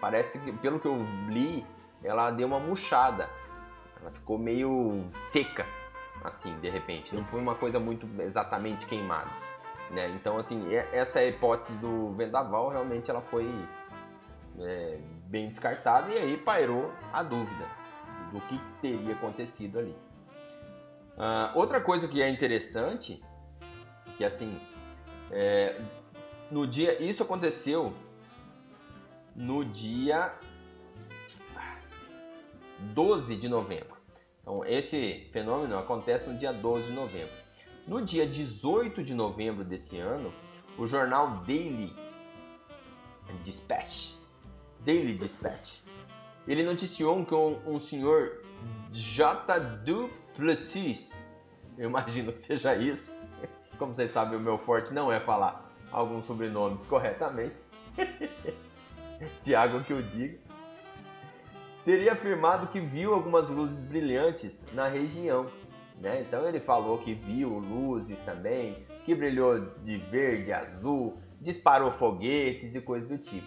parece que pelo que eu li, ela deu uma murchada. Ela ficou meio seca, assim, de repente. Não foi uma coisa muito exatamente queimada. Né? Então, assim, essa hipótese do vendaval realmente ela foi é, bem descartada e aí pairou a dúvida do que teria acontecido ali. Uh, outra coisa que é interessante, que assim, é, no dia, isso aconteceu no dia 12 de novembro. Então, esse fenômeno acontece no dia 12 de novembro. No dia 18 de novembro desse ano, o jornal Daily Dispatch, Daily Dispatch, ele noticiou que um, um senhor J. Duplessis, eu imagino que seja isso, como vocês sabem, o meu forte não é falar alguns sobrenomes corretamente, Tiago que eu diga, teria afirmado que viu algumas luzes brilhantes na região né? Então ele falou que viu luzes também, que brilhou de verde, azul, disparou foguetes e coisas do tipo.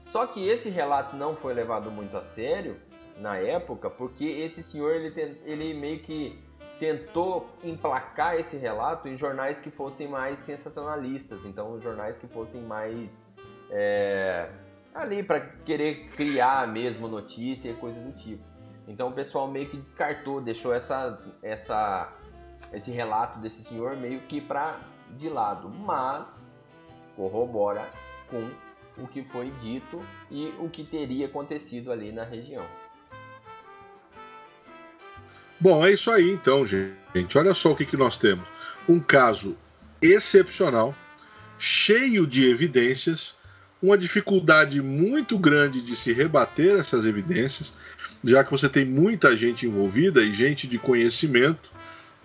Só que esse relato não foi levado muito a sério na época, porque esse senhor ele, ele meio que tentou emplacar esse relato em jornais que fossem mais sensacionalistas, então jornais que fossem mais é, ali para querer criar mesmo notícia e coisas do tipo. Então o pessoal meio que descartou, deixou essa, essa, esse relato desse senhor meio que para de lado, mas corrobora com o que foi dito e o que teria acontecido ali na região. Bom, é isso aí então, gente. Olha só o que, que nós temos. Um caso excepcional, cheio de evidências, uma dificuldade muito grande de se rebater essas evidências, já que você tem muita gente envolvida e gente de conhecimento,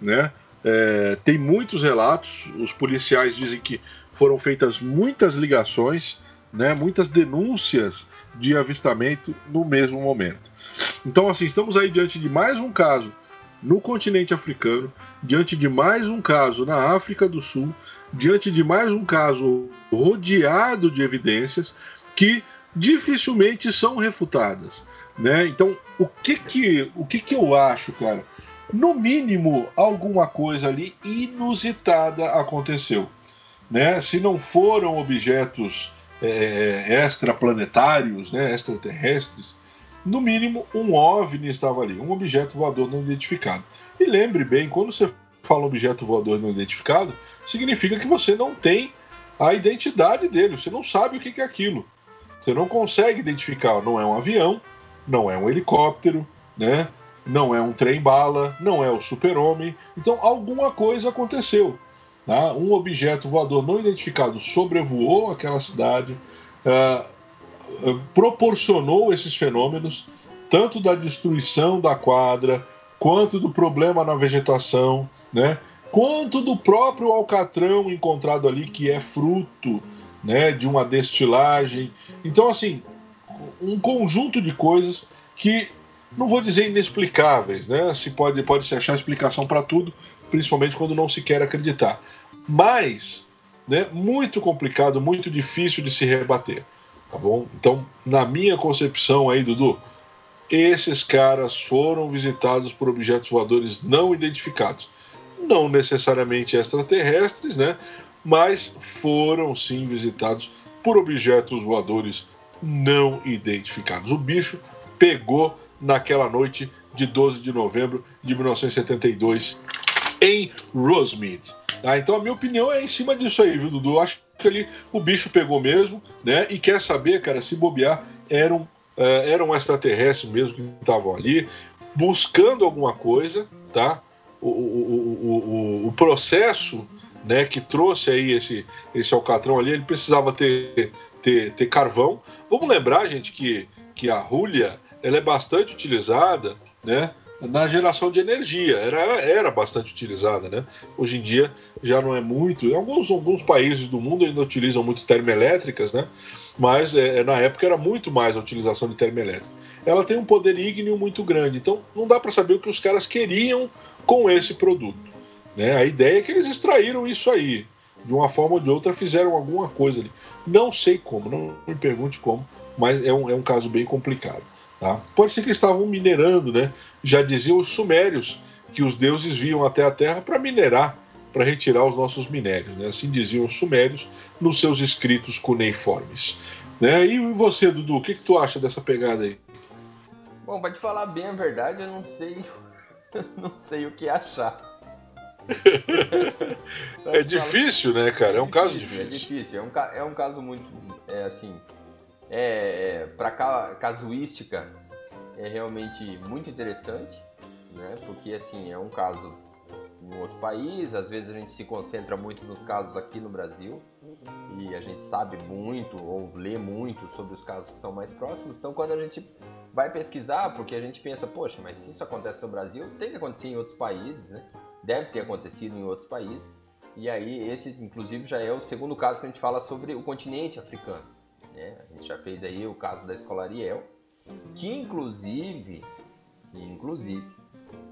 né? É, tem muitos relatos, os policiais dizem que foram feitas muitas ligações, né, muitas denúncias de avistamento no mesmo momento. Então, assim, estamos aí diante de mais um caso no continente africano, diante de mais um caso na África do Sul, diante de mais um caso rodeado de evidências que dificilmente são refutadas. Né? Então, o que que, o que que eu acho, cara? No mínimo, alguma coisa ali inusitada aconteceu. Né? Se não foram objetos é, extraplanetários, né, extraterrestres, no mínimo um OVNI estava ali, um objeto voador não identificado. E lembre bem, quando você fala objeto voador não identificado, significa que você não tem a identidade dele, você não sabe o que é aquilo. Você não consegue identificar, não é um avião, não é um helicóptero, né? Não é um trem-bala, não é o super-homem. Então alguma coisa aconteceu. Tá? Um objeto voador não identificado sobrevoou aquela cidade, uh, proporcionou esses fenômenos, tanto da destruição da quadra, quanto do problema na vegetação, né? quanto do próprio alcatrão encontrado ali, que é fruto né, de uma destilagem. Então, assim, um conjunto de coisas que não vou dizer inexplicáveis, né? Se pode, pode se achar explicação para tudo, principalmente quando não se quer acreditar. Mas, né, muito complicado, muito difícil de se rebater, tá bom? Então, na minha concepção aí, Dudu, esses caras foram visitados por objetos voadores não identificados. Não necessariamente extraterrestres, né? Mas foram sim visitados por objetos voadores não identificados. O bicho pegou naquela noite de 12 de novembro de 1972 em Rosemead. Ah, então a minha opinião é em cima disso aí, viu, Dudu? Acho ali o bicho pegou mesmo, né? E quer saber, cara, se bobear, eram, uh, eram extraterrestres mesmo que estavam ali, buscando alguma coisa, tá? O, o, o, o, processo né, que trouxe aí esse, esse alcatrão ali, ele precisava ter, ter, ter carvão. Vamos lembrar, gente, que, que a rulha ela é bastante utilizada, né? Na geração de energia, era, era bastante utilizada, né? Hoje em dia já não é muito. Em alguns, alguns países do mundo ainda utilizam muito termoelétricas, né? Mas é, na época era muito mais a utilização de termoelétrica. Ela tem um poder ígneo muito grande, então não dá para saber o que os caras queriam com esse produto. Né? A ideia é que eles extraíram isso aí, de uma forma ou de outra fizeram alguma coisa ali. Não sei como, não me pergunte como, mas é um, é um caso bem complicado. Tá? Pode ser que estavam minerando, né? Já diziam os sumérios que os deuses viam até a terra para minerar, para retirar os nossos minérios. Né? Assim diziam os sumérios nos seus escritos cuneiformes. Né? E você, Dudu, o que, que tu acha dessa pegada aí? Bom, para te falar bem a verdade, eu não sei, não sei o que achar. é difícil, né, cara? É um caso difícil. É difícil, é um, é um caso muito, é, assim, é, é para casuística é realmente muito interessante, né? Porque assim é um caso em outro país, às vezes a gente se concentra muito nos casos aqui no Brasil e a gente sabe muito ou lê muito sobre os casos que são mais próximos. Então, quando a gente vai pesquisar, porque a gente pensa, poxa, mas se isso acontece no Brasil, tem que acontecer em outros países, né? Deve ter acontecido em outros países. E aí, esse, inclusive, já é o segundo caso que a gente fala sobre o continente africano. Né? A gente já fez aí o caso da Escolariel, que inclusive, inclusive,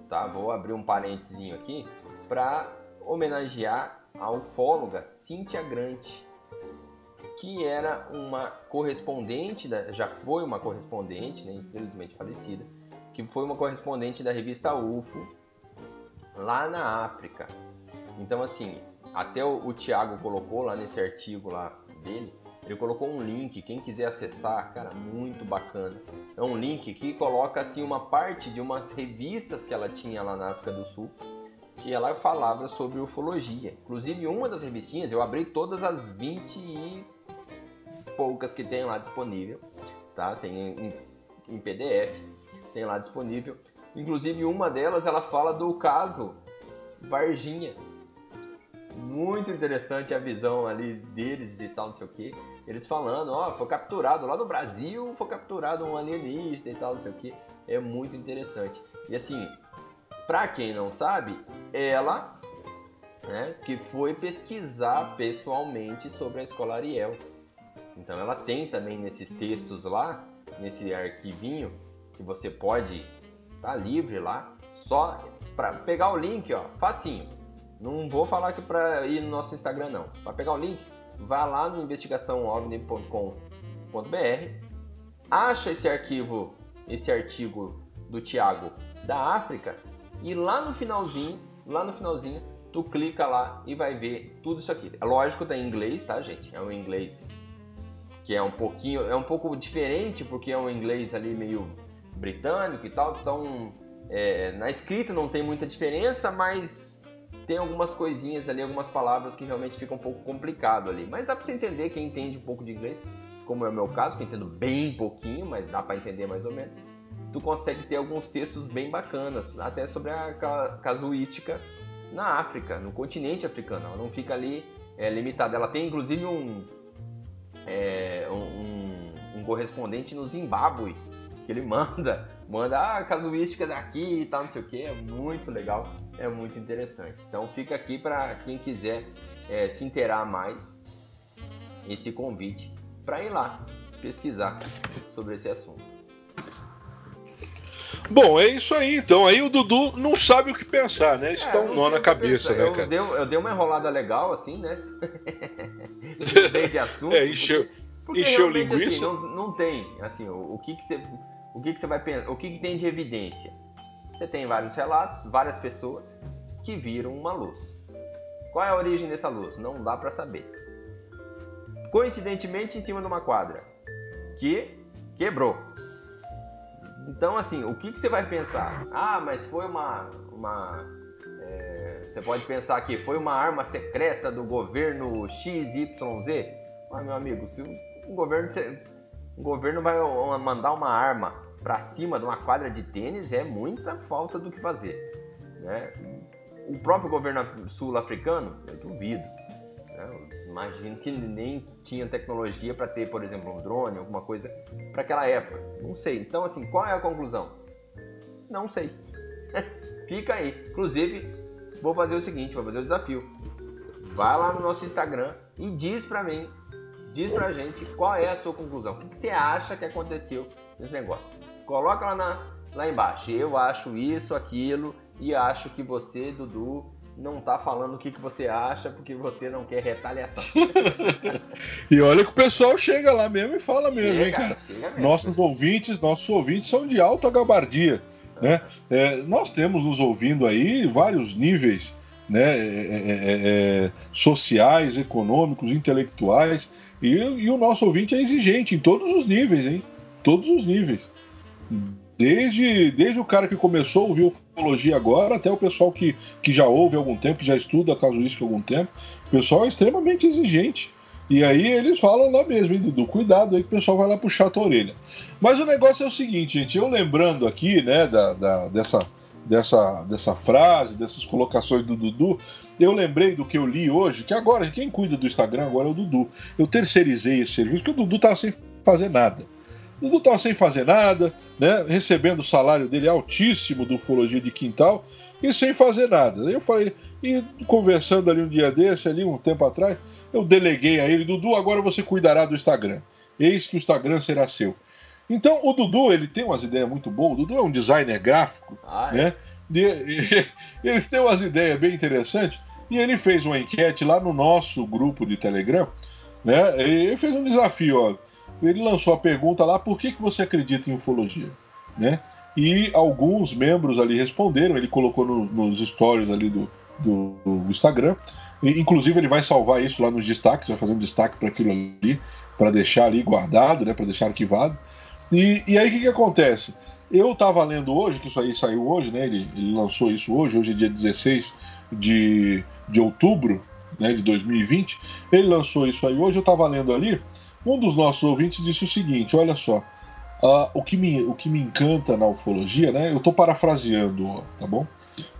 tá? Vou abrir um parênteses aqui para homenagear a ufóloga Cynthia Grant, que era uma correspondente, da, já foi uma correspondente, né, infelizmente falecida, que foi uma correspondente da revista UFO lá na África. Então, assim, até o, o Tiago colocou lá nesse artigo lá dele, ele colocou um link, quem quiser acessar, cara, muito bacana. É um link que coloca assim uma parte de umas revistas que ela tinha lá na África do Sul, que ela falava sobre ufologia. Inclusive, uma das revistinhas, eu abri todas as 20 e poucas que tem lá disponível, tá? Tem em, em PDF, tem lá disponível. Inclusive, uma delas, ela fala do caso Varginha. Muito interessante a visão ali deles e tal, não sei o que eles falando, ó, foi capturado lá no Brasil, foi capturado um alienígena e tal, não sei o que. É muito interessante. E assim, pra quem não sabe, ela, né, que foi pesquisar pessoalmente sobre a escola Ariel. Então ela tem também nesses textos lá, nesse arquivinho, que você pode tá livre lá, só para pegar o link, ó, facinho. Não vou falar que para ir no nosso Instagram não. Para pegar o link, vá lá no investigaçãoovni.com.br, acha esse arquivo, esse artigo do Tiago da África e lá no finalzinho, lá no finalzinho, tu clica lá e vai ver tudo isso aqui. É lógico, tá em inglês, tá, gente? É um inglês que é um pouquinho, é um pouco diferente porque é um inglês ali meio britânico e tal. Então, é, na escrita não tem muita diferença, mas tem algumas coisinhas ali, algumas palavras que realmente ficam um pouco complicado ali. Mas dá para você entender quem entende um pouco de inglês, como é o meu caso, que eu entendo bem pouquinho, mas dá para entender mais ou menos. Tu consegue ter alguns textos bem bacanas, até sobre a casuística na África, no continente africano. Ela não fica ali é, limitada. Ela tem inclusive um, é, um, um, correspondente no Zimbábue que ele manda, manda ah, casuística daqui e tal, não sei o que. É muito legal, é muito interessante. Então fica aqui para quem quiser é, se inteirar mais esse convite para ir lá pesquisar sobre esse assunto. Bom, é isso aí então. Aí o Dudu não sabe o que pensar, né? Isso é, dá um nó na cabeça, né, cara? Eu dei, eu dei uma enrolada legal, assim, né? De assunto. É, encheu, porque, porque encheu linguiça. Assim, não, não tem, assim, o, o, que que você. O que, que você vai pensar? O que, que tem de evidência? Você tem vários relatos, várias pessoas que viram uma luz. Qual é a origem dessa luz? Não dá para saber. Coincidentemente, em cima de uma quadra que quebrou. Então, assim, o que, que você vai pensar? Ah, mas foi uma. uma é, você pode pensar que foi uma arma secreta do governo XYZ. Mas, meu amigo, se o governo, o governo vai mandar uma arma para cima de uma quadra de tênis, é muita falta do que fazer. Né? O próprio governo sul-africano, eu duvido. Né? imagino que nem tinha tecnologia para ter, por exemplo, um drone, alguma coisa para aquela época. Não sei. Então, assim, qual é a conclusão? Não sei. Fica aí. Inclusive, vou fazer o seguinte, vou fazer o desafio. Vai lá no nosso Instagram e diz para mim, diz pra gente qual é a sua conclusão. O que, que você acha que aconteceu nesse negócio? Coloca lá, na, lá embaixo. Eu acho isso, aquilo e acho que você, Dudu, não tá falando o que, que você acha porque você não quer retaliação. e olha que o pessoal chega lá mesmo e fala mesmo, chega, hein, cara? Mesmo. Nossos ouvintes, nossos ouvintes são de alta gabardia. Né? É, nós temos nos ouvindo aí vários níveis né, é, é, é, é sociais, econômicos, intelectuais, e, e o nosso ouvinte é exigente em todos os níveis, hein? Todos os níveis. Desde, desde o cara que começou a ouvir ufologia agora, até o pessoal que, que já ouve há algum tempo, que já estuda casuística há algum tempo, o pessoal é extremamente exigente. E aí eles falam lá mesmo, hein, Dudu? Cuidado aí que o pessoal vai lá puxar a tua orelha. Mas o negócio é o seguinte, gente, eu lembrando aqui, né, da, da, dessa, dessa, dessa frase, dessas colocações do Dudu, eu lembrei do que eu li hoje, que agora, quem cuida do Instagram agora é o Dudu. Eu terceirizei esse serviço, porque o Dudu tava sem fazer nada. Dudu estava sem fazer nada, né? recebendo o salário dele altíssimo do Ufologia de Quintal e sem fazer nada. Aí eu falei, e conversando ali um dia desse, ali um tempo atrás, eu deleguei a ele, Dudu, agora você cuidará do Instagram. Eis que o Instagram será seu. Então o Dudu, ele tem umas ideias muito boas, o Dudu é um designer gráfico, ah, é? né? E, e, ele tem umas ideias bem interessantes, e ele fez uma enquete lá no nosso grupo de Telegram, né? E ele fez um desafio, ó ele lançou a pergunta lá: por que, que você acredita em ufologia? Né? E alguns membros ali responderam, ele colocou no, nos stories ali do, do, do Instagram. E, inclusive, ele vai salvar isso lá nos destaques, vai fazer um destaque para aquilo ali, para deixar ali guardado, né, para deixar arquivado. E, e aí o que, que acontece? Eu estava lendo hoje, que isso aí saiu hoje, né? Ele, ele, lançou isso hoje, hoje é dia 16 de, de outubro né, de 2020. Ele lançou isso aí hoje, eu estava lendo ali. Um dos nossos ouvintes disse o seguinte: olha só, uh, o, que me, o que me encanta na ufologia, né? Eu estou parafraseando, tá bom?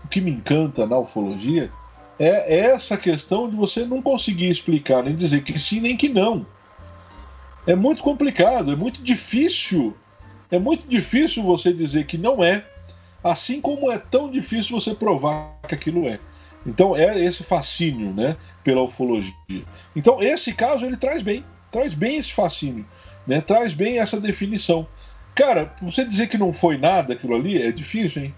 O que me encanta na ufologia é essa questão de você não conseguir explicar nem dizer que sim nem que não. É muito complicado, é muito difícil. É muito difícil você dizer que não é, assim como é tão difícil você provar que aquilo é. Então é esse fascínio, né, pela ufologia. Então esse caso ele traz bem traz bem esse fascínio, né? traz bem essa definição. Cara, você dizer que não foi nada aquilo ali é difícil, hein?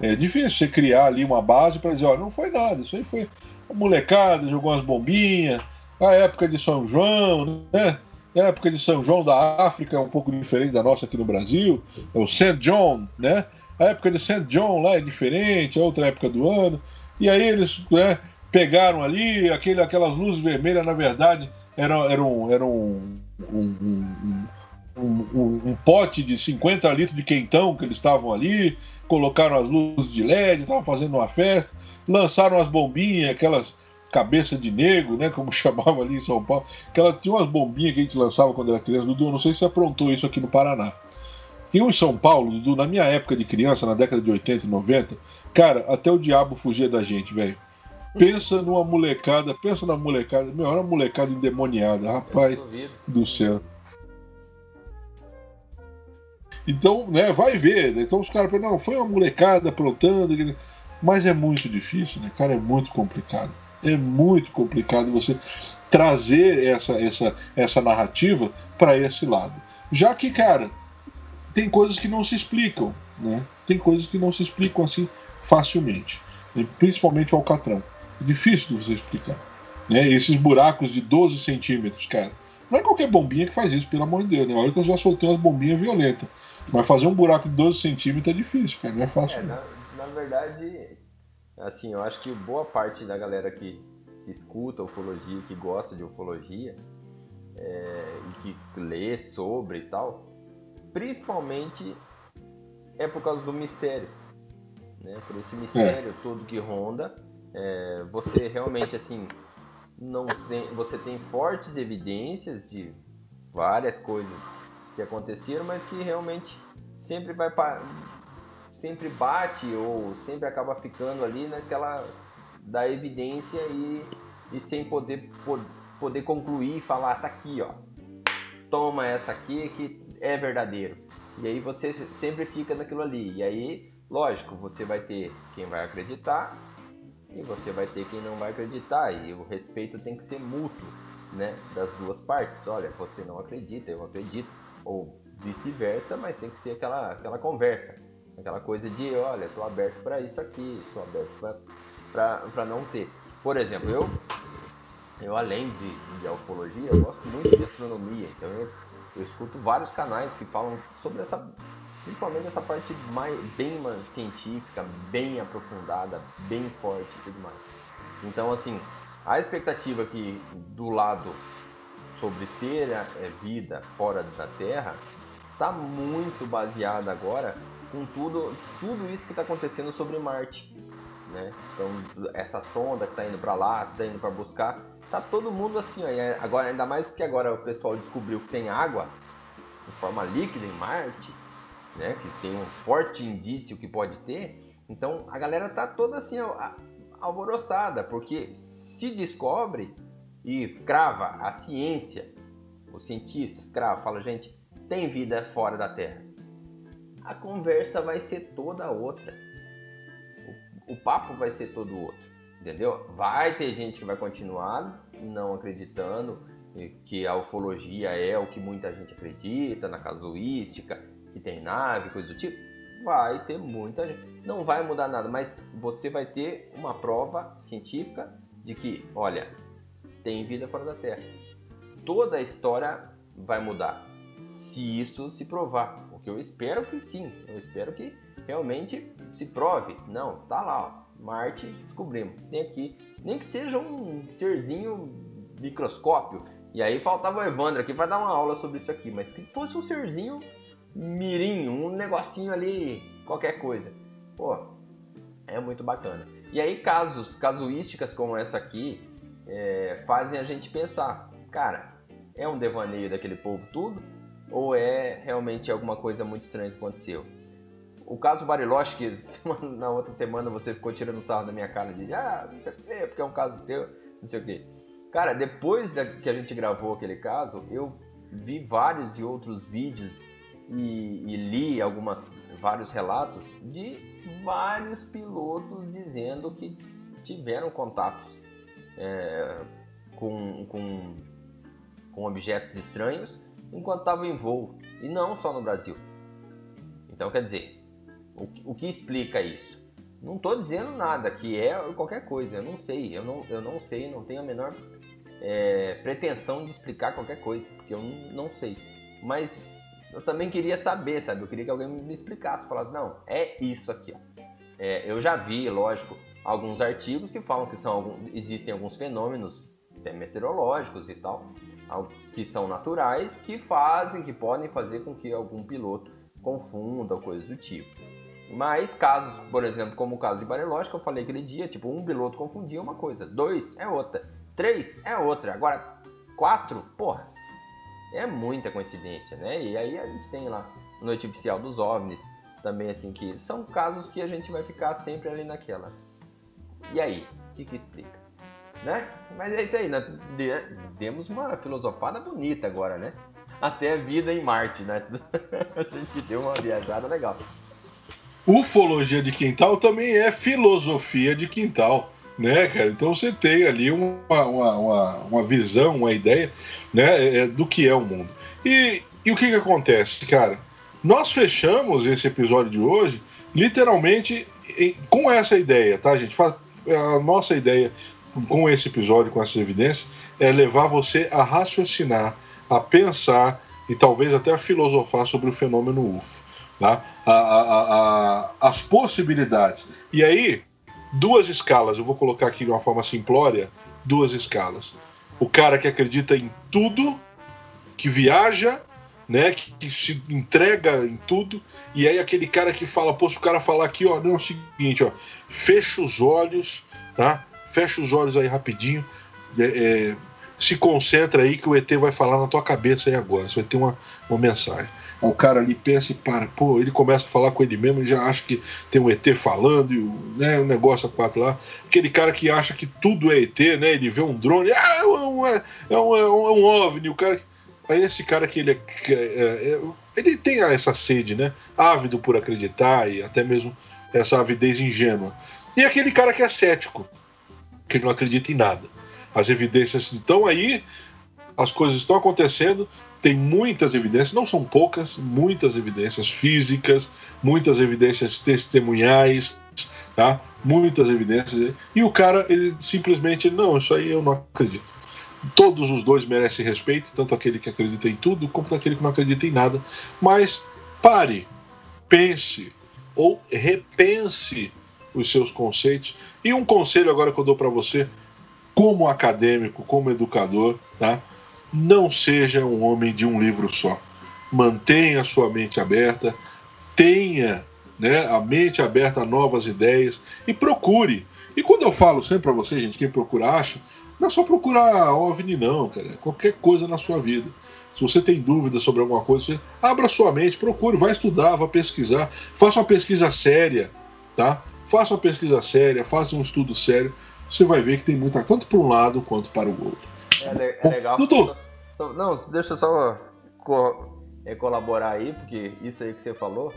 É difícil você criar ali uma base para dizer, ó, não foi nada, isso aí foi a molecada, jogou umas bombinhas, a época de São João, né? A época de São João da África é um pouco diferente da nossa aqui no Brasil, é o St. John, né? A época de St. John lá é diferente, é outra época do ano. E aí eles né, pegaram ali, aquele, aquelas luzes vermelhas, na verdade, eram, eram, eram um, um, um, um, pote de 50 litros de quentão que eles estavam ali, colocaram as luzes de LED, estavam fazendo uma festa, lançaram as bombinhas, aquelas cabeça de negro, né, como chamava ali em São Paulo, aquela, tinha umas bombinhas que a gente lançava quando era criança, Dudu, eu não sei se aprontou isso aqui no Paraná. Eu em São Paulo, Dudu, na minha época de criança, na década de 80 e 90, cara, até o diabo fugia da gente, velho. Pensa numa molecada, pensa na molecada, meu, era uma molecada endemoniada, rapaz do céu. Então, né, vai ver. Né? Então os caras não, foi uma molecada aprontando, mas é muito difícil, né, cara? É muito complicado. É muito complicado você trazer essa, essa, essa narrativa para esse lado. Já que, cara, tem coisas que não se explicam, né? Tem coisas que não se explicam assim facilmente. Principalmente o Alcatrão. Difícil de você explicar. Né? Esses buracos de 12 centímetros, cara. Não é qualquer bombinha que faz isso, pelo amor de Deus. Né? Olha que eu já soltei umas bombinhas violentas. Mas fazer um buraco de 12 centímetros é difícil, cara. Não é fácil. É, na, na, verdade, assim, eu acho que boa parte da galera que, que escuta ufologia, que gosta de ufologia, é, e que lê sobre e tal, principalmente é por causa do mistério. Né? Por esse mistério é. todo que ronda é, você realmente assim não tem, você tem fortes evidências de várias coisas que aconteceram, mas que realmente sempre vai sempre bate ou sempre acaba ficando ali naquela da evidência e, e sem poder poder concluir e falar tá aqui ó. Toma essa aqui que é verdadeiro. E aí você sempre fica naquilo ali. E aí lógico você vai ter quem vai acreditar e você vai ter quem não vai acreditar e o respeito tem que ser mútuo, né, das duas partes. Olha, você não acredita, eu acredito, ou vice-versa, mas tem que ser aquela aquela conversa, aquela coisa de, olha, estou aberto para isso aqui, estou aberto para não ter. Por exemplo, eu eu além de, de ufologia, eu gosto muito de astronomia, então eu, eu escuto vários canais que falam sobre essa Principalmente essa parte mais, bem científica, bem aprofundada, bem forte e tudo mais. Então, assim, a expectativa que do lado sobre ter é, vida fora da Terra está muito baseada agora com tudo, tudo isso que está acontecendo sobre Marte. Né? Então, essa sonda que está indo para lá, está indo para buscar, tá todo mundo assim. Ó, agora, ainda mais que agora o pessoal descobriu que tem água em forma líquida em Marte né? Que tem um forte indício que pode ter. Então a galera tá toda assim alvoroçada, porque se descobre e crava a ciência, os cientistas crava, fala, gente, tem vida fora da Terra. A conversa vai ser toda outra. O, o papo vai ser todo outro. Entendeu? Vai ter gente que vai continuar não acreditando que a ufologia é o que muita gente acredita, na casuística, que tem nave, coisa do tipo, vai ter muita gente. Não vai mudar nada, mas você vai ter uma prova científica de que, olha, tem vida fora da Terra. Toda a história vai mudar se isso se provar. O que eu espero que sim, eu espero que realmente se prove. Não, tá lá, ó, Marte descobrimos. Tem aqui, nem que seja um serzinho microscópio. E aí faltava o Evandro aqui para dar uma aula sobre isso aqui, mas que fosse um serzinho mirim, um negocinho ali, qualquer coisa. Pô, é muito bacana. E aí casos, casuísticas como essa aqui, é, fazem a gente pensar, cara, é um devaneio daquele povo tudo? Ou é realmente alguma coisa muito estranha que aconteceu? O caso Bariloche, que na outra semana você ficou tirando sarro da minha cara e disse, ah, não sei o quê, porque é um caso teu, não sei o quê. Cara, depois que a gente gravou aquele caso, eu vi vários e outros vídeos e, e li algumas, vários relatos de vários pilotos dizendo que tiveram contatos é, com, com, com objetos estranhos enquanto estavam em voo, e não só no Brasil. Então, quer dizer, o, o que explica isso? Não estou dizendo nada, que é qualquer coisa, eu não sei, eu não, eu não sei, não tenho a menor é, pretensão de explicar qualquer coisa, porque eu não, não sei. Mas eu também queria saber, sabe? Eu queria que alguém me explicasse, falasse, não, é isso aqui, ó. É, eu já vi, lógico, alguns artigos que falam que são algum, existem alguns fenômenos meteorológicos e tal, que são naturais, que fazem, que podem fazer com que algum piloto confunda ou coisa do tipo. Mas casos, por exemplo, como o caso de Bariloche, que eu falei aquele dia, tipo, um piloto confundia uma coisa, dois é outra, três é outra, agora quatro, porra, é muita coincidência, né? E aí a gente tem lá Noite Oficial dos OVNIs, também assim, que são casos que a gente vai ficar sempre ali naquela. E aí, o que que explica? Né? Mas é isso aí, né? demos uma filosofada bonita agora, né? Até a vida em Marte, né? a gente deu uma viajada legal. Ufologia de quintal também é filosofia de quintal, né, cara? Então você tem ali uma, uma, uma, uma visão, uma ideia, né, é, é, do que é o mundo. E, e o que que acontece, cara? Nós fechamos esse episódio de hoje literalmente com essa ideia, tá, gente? A nossa ideia com esse episódio, com essas evidências, é levar você a raciocinar, a pensar e talvez até a filosofar sobre o fenômeno UFO. Tá? A, a, a, as possibilidades. E aí, duas escalas, eu vou colocar aqui de uma forma simplória, duas escalas. O cara que acredita em tudo, que viaja, né, que, que, se entrega em tudo, e aí aquele cara que fala, pô, se o cara falar aqui, ó, não é o seguinte, ó, fecha os olhos, tá? Fecha os olhos aí rapidinho. É, é, se concentra aí que o ET vai falar na tua cabeça aí agora. Você vai ter uma, uma mensagem. O cara ali pensa e para, pô, ele começa a falar com ele mesmo, ele já acha que tem um ET falando, e o, né, um negócio a quatro lá. Aquele cara que acha que tudo é ET, né? Ele vê um drone, ah, é um, é, é um, é um, é um OVNI, o cara. Aí esse cara que ele é, é, é, ele tem essa sede, né? Ávido por acreditar e até mesmo essa avidez ingênua. E aquele cara que é cético, que não acredita em nada. As evidências estão aí, as coisas estão acontecendo, tem muitas evidências, não são poucas, muitas evidências físicas, muitas evidências testemunhais, tá? Muitas evidências. E o cara, ele simplesmente, não, isso aí eu não acredito. Todos os dois merecem respeito, tanto aquele que acredita em tudo, como aquele que não acredita em nada. Mas pare, pense ou repense os seus conceitos. E um conselho agora que eu dou para você, como acadêmico, como educador, tá? Não seja um homem de um livro só. Mantenha a sua mente aberta, tenha né, a mente aberta a novas ideias e procure. E quando eu falo sempre para você, gente, quem procura acha, não é só procurar OVNI, não, cara. Qualquer coisa na sua vida. Se você tem dúvidas sobre alguma coisa, você abra sua mente, procure, vai estudar, vai pesquisar, faça uma pesquisa séria, tá? faça uma pesquisa séria, faça um estudo sério, você vai ver que tem muita, tanto para um lado quanto para o outro. É, é legal. Dudu! Não, deixa eu só co é, colaborar aí, porque isso aí que você falou,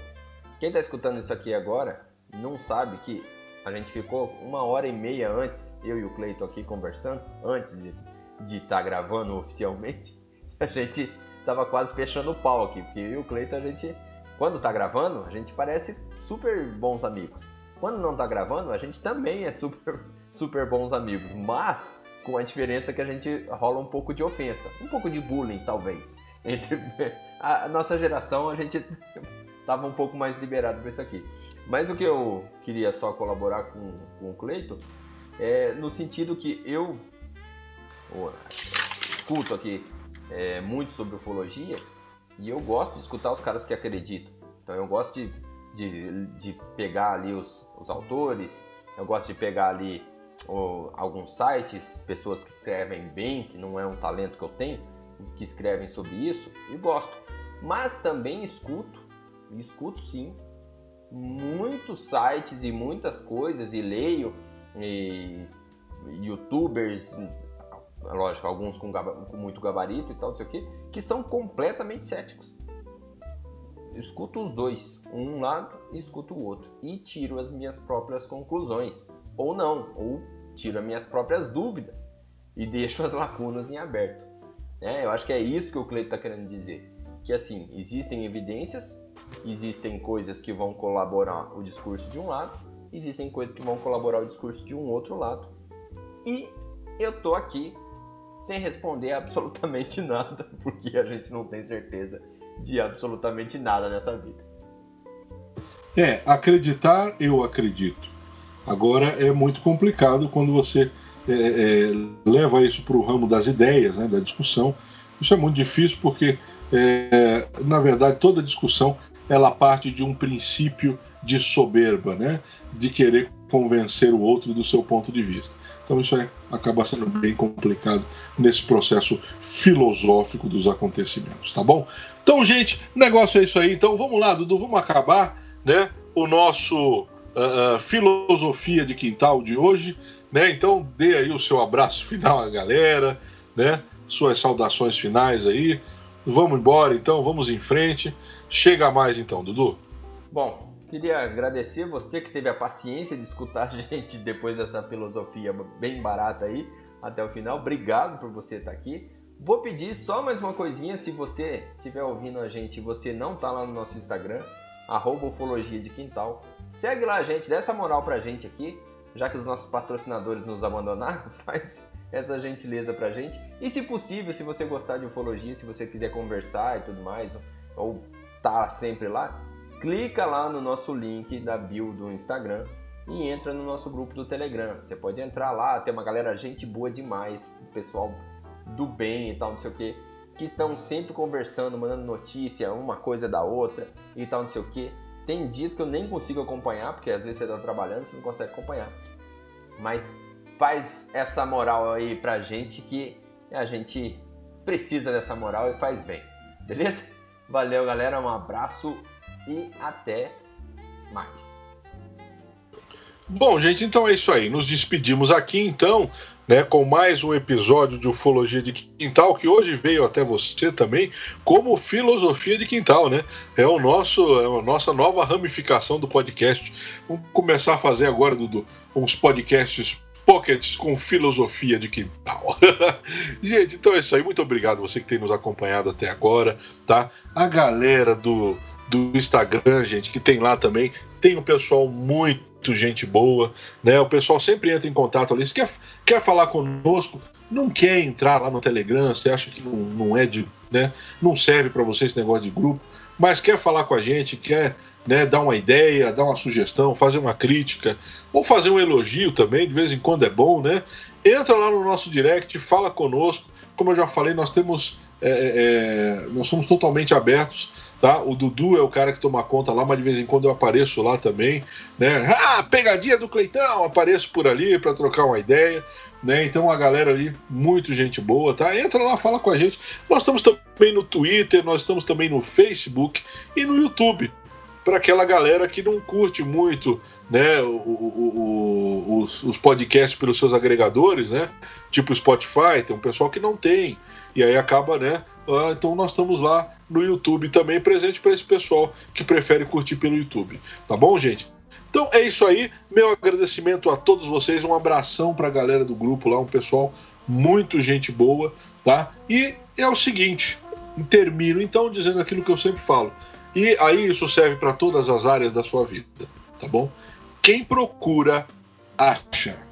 quem está escutando isso aqui agora não sabe que a gente ficou uma hora e meia antes, eu e o Cleiton aqui conversando, antes de estar tá gravando oficialmente, a gente estava quase fechando o pau aqui, porque eu e o Cleiton, a gente, quando está gravando, a gente parece super bons amigos. Quando não tá gravando, a gente também é super, super bons amigos, mas com a diferença que a gente rola um pouco de ofensa, um pouco de bullying, talvez. Entre a nossa geração, a gente tava um pouco mais liberado para isso aqui. Mas o que eu queria só colaborar com, com o Cleito é no sentido que eu escuto aqui é, muito sobre ufologia e eu gosto de escutar os caras que acreditam. Então eu gosto de de, de pegar ali os, os autores, eu gosto de pegar ali o, alguns sites, pessoas que escrevem bem, que não é um talento que eu tenho, que escrevem sobre isso, e gosto. Mas também escuto, escuto sim, muitos sites e muitas coisas, e leio, e youtubers, lógico, alguns com, com muito gabarito e tal, não sei o que, que são completamente céticos escuto os dois, um lado e escuto o outro, e tiro as minhas próprias conclusões, ou não, ou tiro as minhas próprias dúvidas e deixo as lacunas em aberto. É, eu acho que é isso que o Cleito está querendo dizer, que assim, existem evidências, existem coisas que vão colaborar o discurso de um lado, existem coisas que vão colaborar o discurso de um outro lado. E eu tô aqui sem responder absolutamente nada, porque a gente não tem certeza de absolutamente nada nessa vida. É, acreditar, eu acredito. Agora é muito complicado quando você é, é, leva isso para o ramo das ideias, né, da discussão. Isso é muito difícil porque, é, na verdade, toda discussão ela parte de um princípio de soberba, né, de querer convencer o outro do seu ponto de vista. Então isso é, acaba sendo bem complicado nesse processo filosófico dos acontecimentos, tá bom? Então, gente, o negócio é isso aí. Então vamos lá, Dudu, vamos acabar né, o nosso uh, filosofia de quintal de hoje. Né? Então dê aí o seu abraço final à galera, né? Suas saudações finais aí. Vamos embora então, vamos em frente. Chega mais então, Dudu. Bom, Queria agradecer você que teve a paciência de escutar a gente depois dessa filosofia bem barata aí até o final. Obrigado por você estar aqui. Vou pedir só mais uma coisinha, se você estiver ouvindo a gente e você não está lá no nosso Instagram, arroba ufologia de quintal, segue lá gente, dá essa moral pra gente aqui, já que os nossos patrocinadores nos abandonaram, faz essa gentileza pra gente. E se possível, se você gostar de ufologia, se você quiser conversar e tudo mais, ou tá sempre lá, clica lá no nosso link da bio do Instagram e entra no nosso grupo do Telegram. Você pode entrar lá, tem uma galera gente boa demais, pessoal do bem e tal, não sei o que, que estão sempre conversando, mandando notícia, uma coisa da outra e tal, não sei o que. Tem dias que eu nem consigo acompanhar, porque às vezes você está trabalhando, você não consegue acompanhar. Mas faz essa moral aí pra gente que a gente precisa dessa moral e faz bem. Beleza? Valeu, galera. Um abraço e até mais. Bom, gente, então é isso aí. Nos despedimos aqui então, né, com mais um episódio de Ufologia de Quintal, que hoje veio até você também como filosofia de quintal, né? É o nosso, é a nossa nova ramificação do podcast. Vamos começar a fazer agora, Dudu, uns podcasts pockets com filosofia de quintal. gente, então é isso aí. Muito obrigado você que tem nos acompanhado até agora, tá? A galera do do Instagram, gente, que tem lá também. Tem um pessoal muito gente boa, né? O pessoal sempre entra em contato ali. Se quer, quer falar conosco, não quer entrar lá no Telegram, você acha que não, não é de. Né? Não serve para você esse negócio de grupo, mas quer falar com a gente, quer né, dar uma ideia, dar uma sugestão, fazer uma crítica, ou fazer um elogio também, de vez em quando é bom, né? Entra lá no nosso direct, fala conosco. Como eu já falei, nós temos. É, é, nós somos totalmente abertos tá? O Dudu é o cara que toma conta lá, mas de vez em quando eu apareço lá também, né? Ah, pegadinha do Cleitão, apareço por ali para trocar uma ideia, né? Então a galera ali, muito gente boa, tá? Entra lá, fala com a gente. Nós estamos também no Twitter, nós estamos também no Facebook e no YouTube. Para aquela galera que não curte muito né, o, o, o, os, os podcasts pelos seus agregadores, né? Tipo Spotify, tem um pessoal que não tem. E aí acaba, né? Ah, então nós estamos lá no YouTube também, presente para esse pessoal que prefere curtir pelo YouTube. Tá bom, gente? Então é isso aí. Meu agradecimento a todos vocês. Um abração para a galera do grupo lá, um pessoal muito gente boa, tá? E é o seguinte, termino então dizendo aquilo que eu sempre falo. E aí isso serve para todas as áreas da sua vida, tá bom? Quem procura, acha.